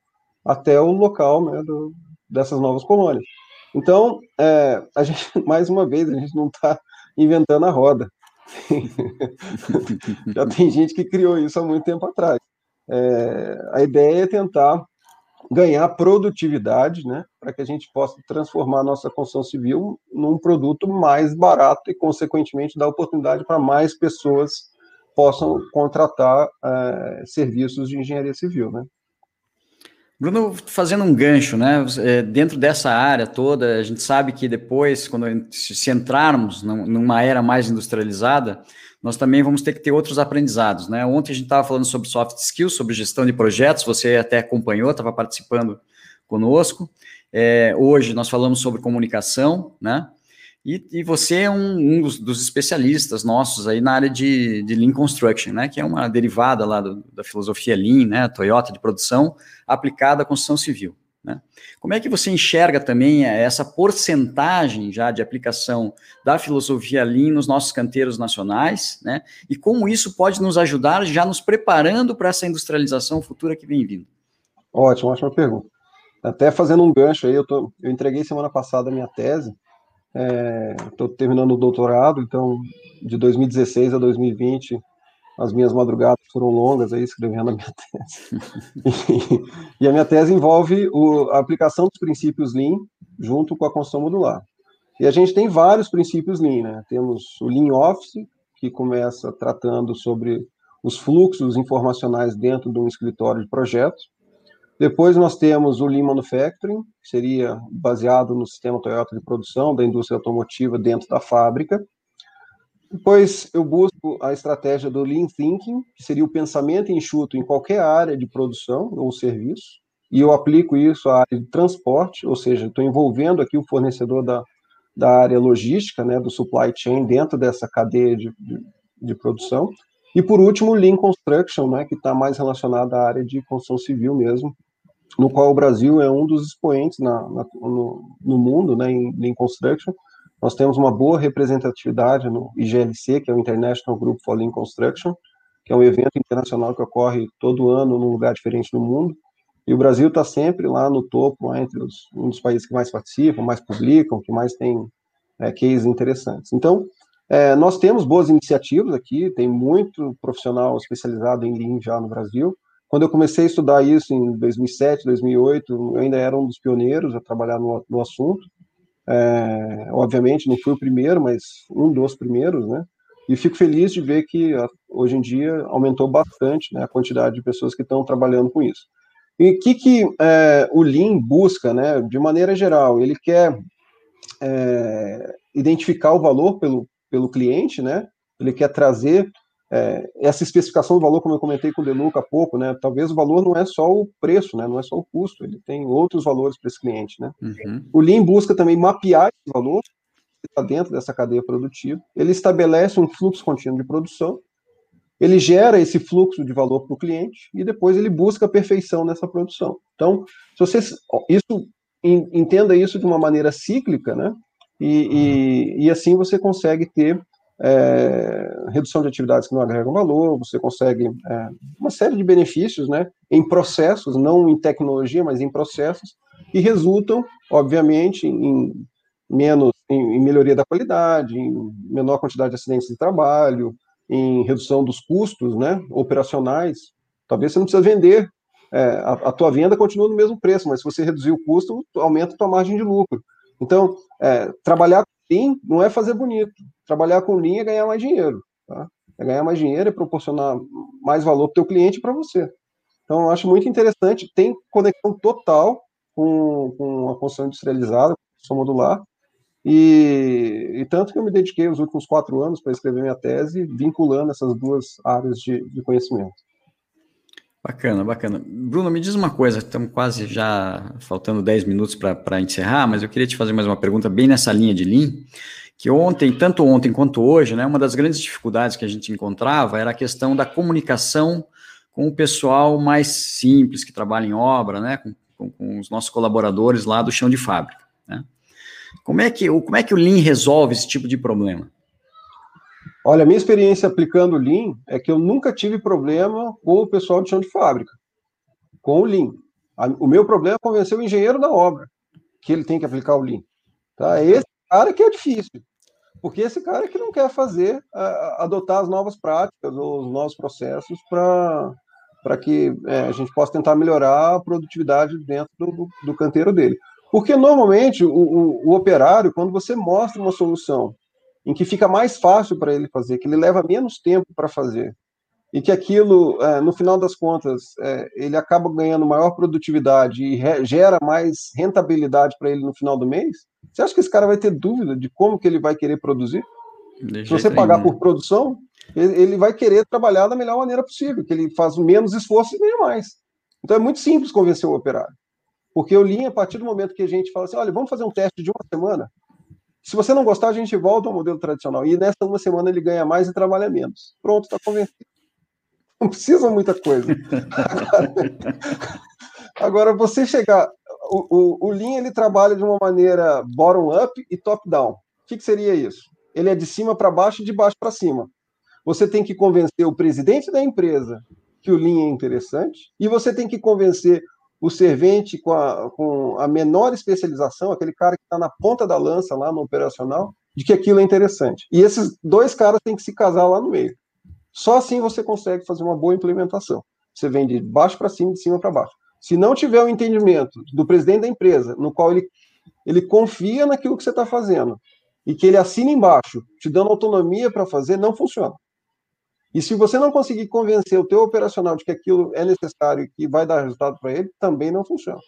até o local né, do, dessas novas colônias. Então, é, a gente, mais uma vez, a gente não está inventando a roda. Já tem gente que criou isso há muito tempo atrás. É, a ideia é tentar ganhar produtividade, né, para que a gente possa transformar a nossa construção civil num produto mais barato e, consequentemente, dar oportunidade para mais pessoas possam contratar é, serviços de engenharia civil, né. Bruno, fazendo um gancho, né? É, dentro dessa área toda, a gente sabe que depois, quando se entrarmos numa era mais industrializada, nós também vamos ter que ter outros aprendizados, né? Ontem a gente estava falando sobre soft skills, sobre gestão de projetos, você até acompanhou, estava participando conosco. É, hoje nós falamos sobre comunicação, né? E, e você é um, um dos, dos, especialistas nossos aí na área de, de Lean Construction, né? Que é uma derivada lá do, da filosofia Lean, né? Toyota de produção aplicada à construção civil. Né? Como é que você enxerga também essa porcentagem já de aplicação da filosofia Lean nos nossos canteiros nacionais, né? E como isso pode nos ajudar já nos preparando para essa industrialização futura que vem vindo? Ótimo, ótima pergunta. Até fazendo um gancho aí, eu, tô, eu entreguei semana passada a minha tese Estou é, terminando o doutorado, então de 2016 a 2020 as minhas madrugadas foram longas aí escrevendo a minha tese. e, a minha tese envolve o, a aplicação dos princípios Lean junto com a construção modular. E a gente tem vários princípios Lean, né? Temos o Lean Office, que começa tratando sobre os fluxos informacionais dentro de um escritório de projetos. Depois nós temos o Lean Manufacturing, que seria baseado no sistema Toyota de produção da indústria automotiva dentro da fábrica. Depois eu busco a estratégia do Lean Thinking, que seria o pensamento enxuto em qualquer área de produção ou serviço, e eu aplico isso à área de transporte, ou seja, estou envolvendo aqui o fornecedor da, da área logística, né, do supply chain, dentro dessa cadeia de, de, de produção. E por último, o Lean Construction, né, que está mais relacionado à área de construção civil mesmo, no qual o Brasil é um dos expoentes na, na, no, no, mundo, né, em Lean Construction. Nós temos uma boa representatividade no IGLC, que é o International Group for Lean Construction, que é um evento internacional que ocorre todo ano num lugar diferente no mundo. E o Brasil está sempre lá no topo, lá entre os, um dos países que mais participam, mais publicam, que mais tem é, cases interessantes. Então, é, nós temos boas iniciativas aqui, tem muito profissional especializado em Lean já no Brasil. Quando eu comecei a estudar isso em 2007, 2008, eu ainda era um dos pioneiros a trabalhar no, no assunto. É, obviamente, não fui o primeiro, mas um dos primeiros, né? E fico feliz de ver que hoje em dia aumentou bastante né, a quantidade de pessoas que estão trabalhando com isso. E o que, que é, o Lean busca, né, de maneira geral? Ele quer é, identificar o valor pelo, pelo cliente, né? Ele quer trazer é, essa especificação do valor, como eu comentei com o Deluca há pouco, né? Talvez o valor não é só o preço, né? Não é só o custo, ele tem outros valores para esse cliente, né? Uhum. O Lean busca também mapear esse valor que está dentro dessa cadeia produtiva. Ele estabelece um fluxo contínuo de produção ele gera esse fluxo de valor para o cliente e depois ele busca a perfeição nessa produção. Então, se você isso entenda isso de uma maneira cíclica, né? E, e, e assim você consegue ter é, redução de atividades que não agregam valor, você consegue é, uma série de benefícios, né? Em processos, não em tecnologia, mas em processos que resultam, obviamente, em menos em, em melhoria da qualidade, em menor quantidade de acidentes de trabalho, em redução dos custos né, operacionais, talvez você não precisa vender, é, a, a, tua venda continua no mesmo preço, mas se você reduzir o custo, aumenta a tua margem de lucro. Então, é, trabalhar Lean não é fazer bonito, trabalhar com Lean é ganhar mais dinheiro, tá? é ganhar mais dinheiro, é proporcionar mais valor para o teu cliente e para você. Então, eu acho muito interessante, tem conexão total com, com a construção industrializada, construção modular, e, e, tanto que eu me dediquei os últimos quatro anos para escrever minha tese, vinculando essas duas áreas de, de conhecimento. Bacana, bacana. Bruno, me diz uma coisa, estamos quase já faltando 10 minutos para encerrar, mas eu queria te fazer mais uma pergunta bem nessa linha de Lean, que ontem, tanto ontem quanto hoje, né, uma das grandes dificuldades que a gente encontrava era a questão da comunicação com o pessoal mais simples, que trabalha em obra, né, com, com, com os nossos colaboradores lá do chão de fábrica. Né? Como é que, como é que o Lean resolve esse tipo de problema? Olha, a minha experiência aplicando o Lean é que eu nunca tive problema com o pessoal de chão de fábrica, com o Lean. O meu problema é convencer o engenheiro da obra que ele tem que aplicar o Lean. Tá? Esse cara que é difícil, porque esse cara que não quer fazer, adotar as novas práticas ou os novos processos para que é, a gente possa tentar melhorar a produtividade dentro do, do, canteiro dele. Porque normalmente o, o, o, operário, quando você mostra uma solução em que fica mais fácil para ele fazer, que ele leva menos tempo para fazer, e que aquilo, é, no final das contas, é, ele acaba ganhando maior produtividade e gera mais rentabilidade para ele no final do mês, você acha que esse cara vai ter dúvida de como que ele vai querer produzir? De Se você pagar por produção, ele, ele vai querer trabalhar da melhor maneira possível, que ele faz menos esforço e ganha mais. Então é muito simples convencer o operário. Porque eu li a partir do momento que a gente fala assim, olha, vamos fazer um teste de uma semana. Se você não gostar, a gente volta ao modelo tradicional. E nessa uma semana ele ganha mais e trabalha menos. Pronto, está convencido. Não precisa muita coisa. Agora, agora você chegar. O, o, o Lean ele trabalha de uma maneira bottom-up e top-down. O que, que seria isso? Ele é de cima para baixo e de baixo para cima. Você tem que convencer o presidente da empresa que o Lean é interessante, e você tem que convencer o servente com a, com a menor especialização, aquele cara que está na ponta da lança lá no operacional, de que aquilo é interessante. E esses dois caras têm que se casar lá no meio. Só assim você consegue fazer uma boa implementação. Você vem de baixo para cima, de cima para baixo. Se não tiver o entendimento do presidente da empresa, no qual ele, ele confia naquilo que você está fazendo, e que ele assina embaixo, te dando autonomia para fazer, não funciona. E se você não conseguir convencer o teu operacional de que aquilo é necessário e que vai dar resultado para ele, também não funciona.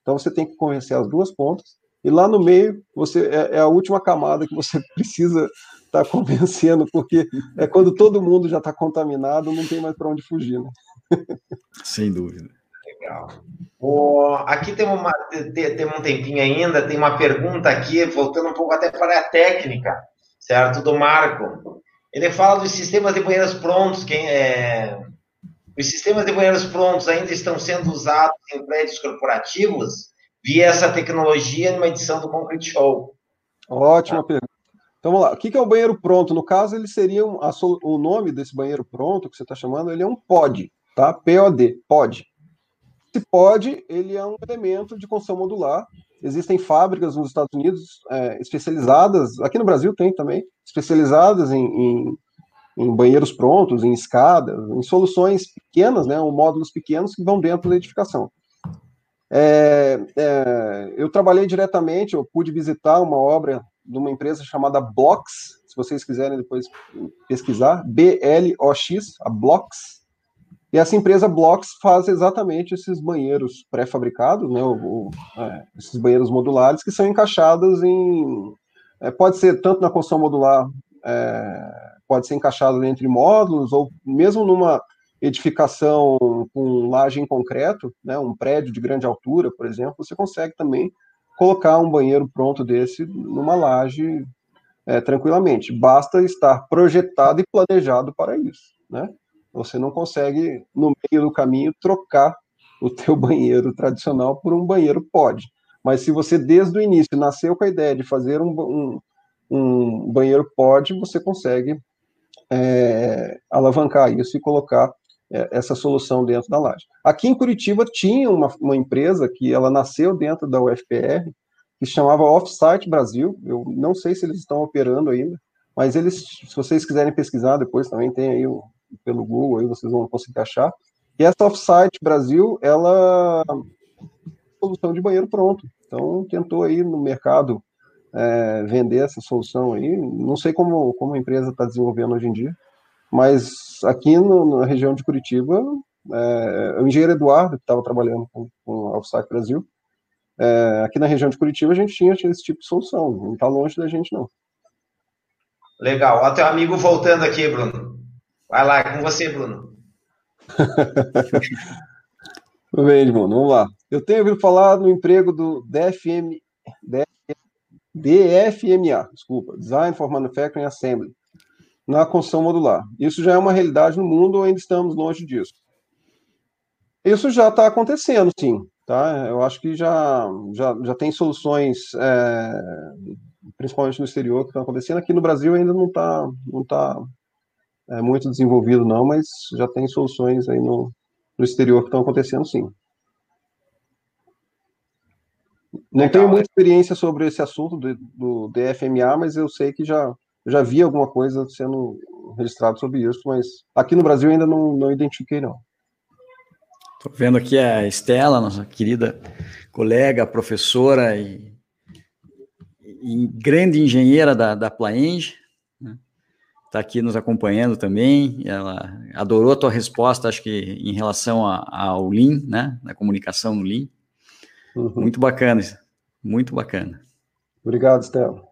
Então você tem que convencer as duas pontas. E lá no meio, você é, é a última camada que você precisa estar tá convencendo, porque é quando todo mundo já está contaminado, não tem mais para onde fugir. Né? Sem dúvida. Legal. O, aqui tem, uma, tem, tem um tempinho ainda, tem uma pergunta aqui, voltando um pouco até para a técnica, certo? Do Marco. Ele fala dos sistemas de banheiros prontos. Quem é... Os sistemas de banheiros prontos ainda estão sendo usados em prédios corporativos via essa tecnologia numa edição do Concrete Show. Ótima pergunta. Então vamos lá. O que é o banheiro pronto? No caso, ele seria um, a, o nome desse banheiro pronto que você está chamando, ele é um POD, tá? POD, POD. Esse pod, ele é um elemento de construção modular. Existem fábricas nos Estados Unidos é, especializadas, aqui no Brasil tem também, especializadas em, em, em, banheiros prontos, em escadas, em soluções pequenas, né, ou módulos pequenos que vão dentro da edificação. É, é, eu trabalhei diretamente, eu pude visitar uma obra de uma empresa chamada Blocks, se vocês quiserem depois pesquisar, B-L-O-X, a Blocks, e essa empresa Blocks faz exatamente esses banheiros pré-fabricados, né, é, esses banheiros modulares que são encaixados em. É, pode ser tanto na construção modular, é, pode ser encaixado entre módulos, ou mesmo numa edificação com laje em concreto, né, um prédio de grande altura, por exemplo, você consegue também colocar um banheiro pronto desse numa laje é, tranquilamente. Basta estar projetado e planejado para isso, né? Você não consegue, no meio do caminho, trocar o teu banheiro tradicional por um banheiro pod. Mas se você, desde o início, nasceu com a ideia de fazer um, um, um banheiro pod, você consegue é, alavancar isso e colocar essa solução dentro da laje. Aqui em Curitiba tinha uma, uma empresa que ela nasceu dentro da UFPR, que chamava Offsite Brasil. Eu não sei se eles estão operando ainda, mas eles, se vocês quiserem pesquisar depois, também tem aí o, pelo Google, aí vocês vão conseguir achar. E essa Offsite Brasil, ela solução de banheiro pronto. Então, tentou aí no mercado é, vender essa solução aí. Não sei como, como a empresa está desenvolvendo hoje em dia, mas aqui no, na região de Curitiba, é, o engenheiro Eduardo, que estava trabalhando com, com a Offsite Brasil, é, aqui na região de Curitiba a gente tinha esse tipo de solução. Não está longe da gente, não. Legal. Ó, teu amigo voltando aqui, Bruno. Vai lá, é com você, Bruno. Tudo bem, Edmundo, vamos lá. Eu tenho ouvido falar no emprego do DFM, DFMA, desculpa, Design for Manufacturing Assembly, na construção modular. Isso já é uma realidade no mundo ou ainda estamos longe disso? Isso já está acontecendo, sim. Tá? Eu acho que já, já, já tem soluções, é, principalmente no exterior, que estão acontecendo. Aqui no Brasil ainda não está não tá é, muito desenvolvido, não, mas já tem soluções aí no, no exterior que estão acontecendo, sim. Não Legal, tenho muita experiência sobre esse assunto do, do DFMA, mas eu sei que já, já vi alguma coisa sendo registrado sobre isso, mas aqui no Brasil ainda não, não identifiquei, não. Estou vendo aqui a Estela, nossa querida colega, professora e, e grande engenheira da, da Plaenge, está aqui nos acompanhando também. Ela adorou a tua resposta, acho que em relação ao Lean, né? Da comunicação no Lean. Uhum. Muito bacana, muito bacana. Obrigado, Stella.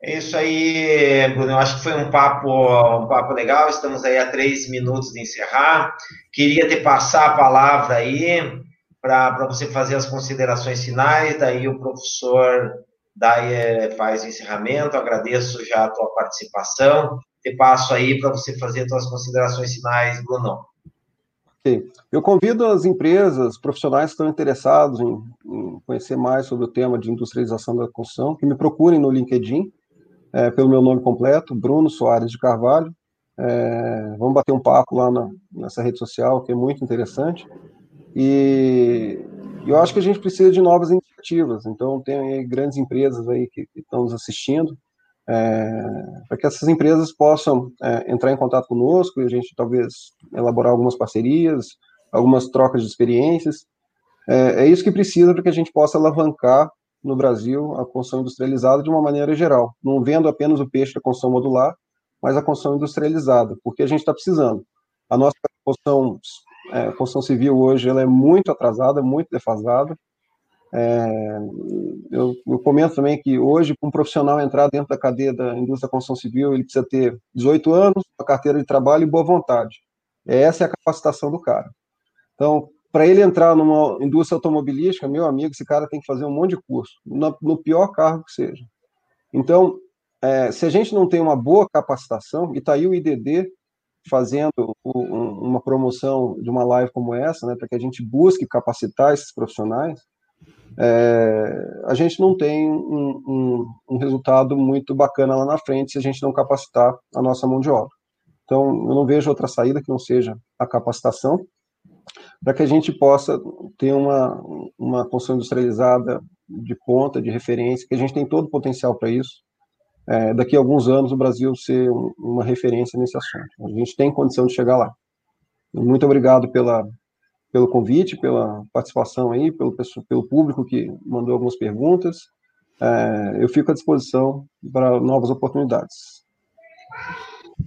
É isso aí, Bruno. Eu acho que foi um papo, um papo legal. Estamos aí a três minutos de encerrar. Queria te passar a palavra aí para você fazer as considerações finais. Daí o professor daí faz o encerramento. Agradeço já a tua participação. Te passo aí para você fazer as tuas considerações finais, Bruno. Ok. Eu convido as empresas, profissionais que estão interessados em, em, conhecer mais sobre o tema de industrialização da construção, que me procurem no LinkedIn, é, pelo meu nome completo, Bruno Soares de Carvalho. É, vamos bater um papo lá na, nessa rede social, que é muito interessante. E eu acho que a gente precisa de novas iniciativas. Então, tem grandes empresas aí que, que estão nos assistindo, é, para que essas empresas possam é, entrar em contato conosco e a gente talvez elaborar algumas parcerias, algumas trocas de experiências. É, é isso que precisa para que a gente possa alavancar no Brasil a construção industrializada de uma maneira geral, não vendo apenas o peixe da construção modular, mas a construção industrializada, porque a gente está precisando. A nossa construção é, construção civil hoje ela é muito atrasada, muito defasada. É, eu, eu, comento também que hoje, para um profissional entrar dentro da cadeia da indústria da construção civil, ele precisa ter 18 anos, uma carteira de trabalho e boa vontade. Essa é a capacitação do cara. Então, para ele entrar numa indústria automobilística, meu amigo, esse cara tem que fazer um monte de curso, no, pior carro que seja. Então, é, se a gente não tem uma boa capacitação, e está aí o IDD fazendo uma promoção de uma live como essa, né, para que a gente busque capacitar esses profissionais, é, a gente não tem um, um, um, resultado muito bacana lá na frente se a gente não capacitar a nossa mão de obra. Então, eu não vejo outra saída que não seja a capacitação. Para que a gente possa ter uma, uma construção industrializada de ponta, de referência, que a gente tem todo o potencial para isso. É, daqui a alguns anos o Brasil ser uma referência nesse assunto. A gente tem condição de chegar lá. Muito obrigado pela, pelo convite, pela participação aí, pelo, pelo público que mandou algumas perguntas. É, eu fico à disposição para novas oportunidades.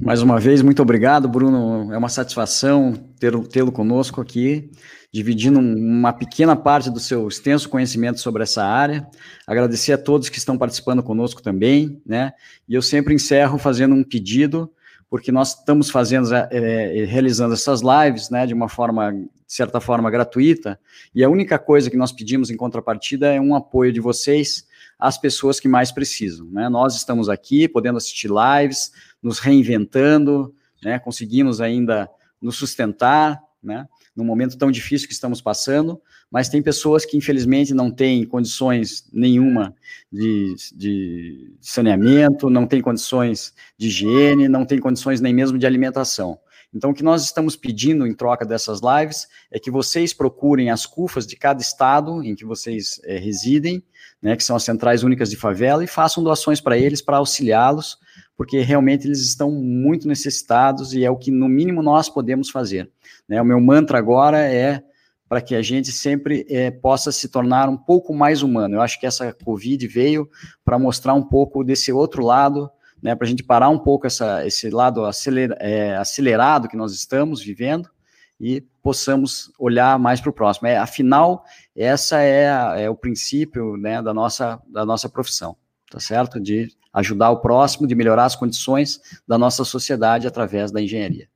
Mais uma vez, muito obrigado, Bruno. É uma satisfação tê-lo conosco aqui, dividindo uma pequena parte do seu extenso conhecimento sobre essa área. Agradecer a todos que estão participando conosco também, né? E eu sempre encerro fazendo um pedido, porque nós estamos fazendo, é, é realizando essas lives, né, de uma forma, de certa forma, gratuita, e a única coisa que nós pedimos em contrapartida é um apoio de vocês às pessoas que mais precisam, né? Nós estamos aqui podendo assistir lives, nos reinventando, né? Conseguimos ainda nos sustentar, né? Num momento tão difícil que estamos passando, mas tem pessoas que infelizmente não têm condições nenhuma de, de saneamento, não têm condições de higiene, não têm condições nem mesmo de alimentação. Então, o que nós estamos pedindo em troca dessas lives é que vocês procurem as CUFAs de cada estado em que vocês é, residem, né, que são as centrais únicas de favela, e façam doações para eles para auxiliá-los porque realmente eles estão muito necessitados e é o que, no mínimo, nós podemos fazer. Né? O meu mantra agora é para que a gente sempre é, possa se tornar um pouco mais humano. Eu acho que essa Covid veio para mostrar um pouco desse outro lado, né, para a gente parar um pouco essa, esse lado aceler, é, acelerado que nós estamos vivendo e possamos olhar mais para o próximo. É, afinal, essa é, a, é o princípio né, da, nossa, da nossa profissão, tá certo? De ajudar o próximo, de melhorar as condições da nossa sociedade através da engenharia.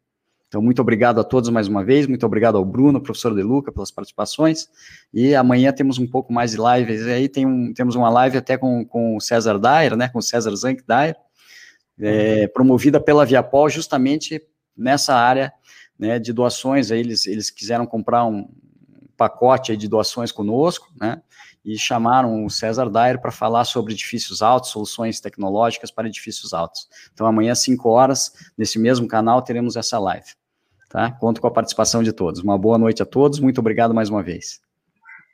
Então, muito obrigado a todos mais uma vez, muito obrigado ao Bruno, professor De Luca, pelas participações, e amanhã temos um pouco mais de lives, aí tem um, temos uma live até com, com o César Dair, né, com o César Zank Dair, é, promovida pela Viapol justamente nessa área né, de doações, aí eles, eles quiseram comprar um pacote de doações conosco, né, e chamaram o César Dyer para falar sobre edifícios altos, soluções tecnológicas para edifícios altos. Então, amanhã, às 5 horas, nesse mesmo canal, teremos essa live. Tá? Conto com a participação de todos. Uma boa noite a todos, muito obrigado mais uma vez.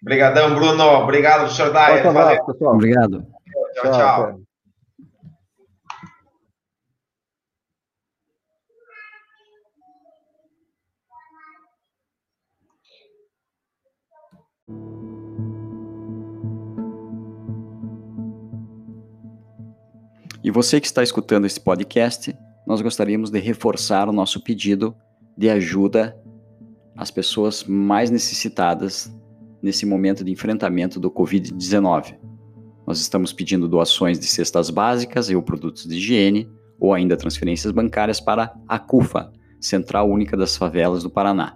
Obrigadão, Bruno. Obrigado, professor Dyer. Valeu. Obrigado. tchau. tchau. tchau. E você que está escutando esse podcast, nós gostaríamos de reforçar o nosso pedido de ajuda às pessoas mais necessitadas nesse momento de enfrentamento do Covid-19. Nós estamos pedindo doações de cestas básicas e produtos de higiene, ou ainda transferências bancárias para a CUFA, Central Única das Favelas do Paraná.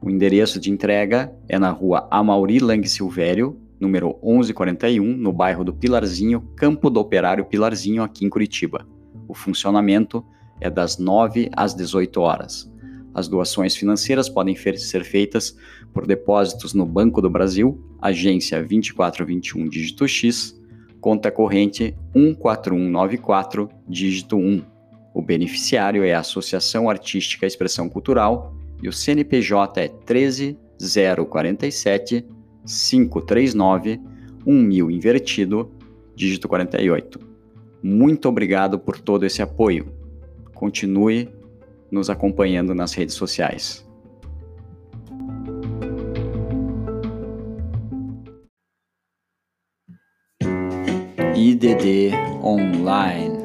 O endereço de entrega é na rua Amauri Lang Silvério, número 1141, no bairro do Pilarzinho, Campo do Operário Pilarzinho, aqui em Curitiba. O funcionamento é das 9 às 18 horas. As doações financeiras podem ser feitas por depósitos no Banco do Brasil, agência 2421 dígito X, conta corrente 14194 dígito 1. O beneficiário é a Associação Artística Expressão Cultural e o CNPJ é 13047 539 1000 invertido, dígito 48. Muito obrigado por todo esse apoio. Continue nos acompanhando nas redes sociais. IDD Online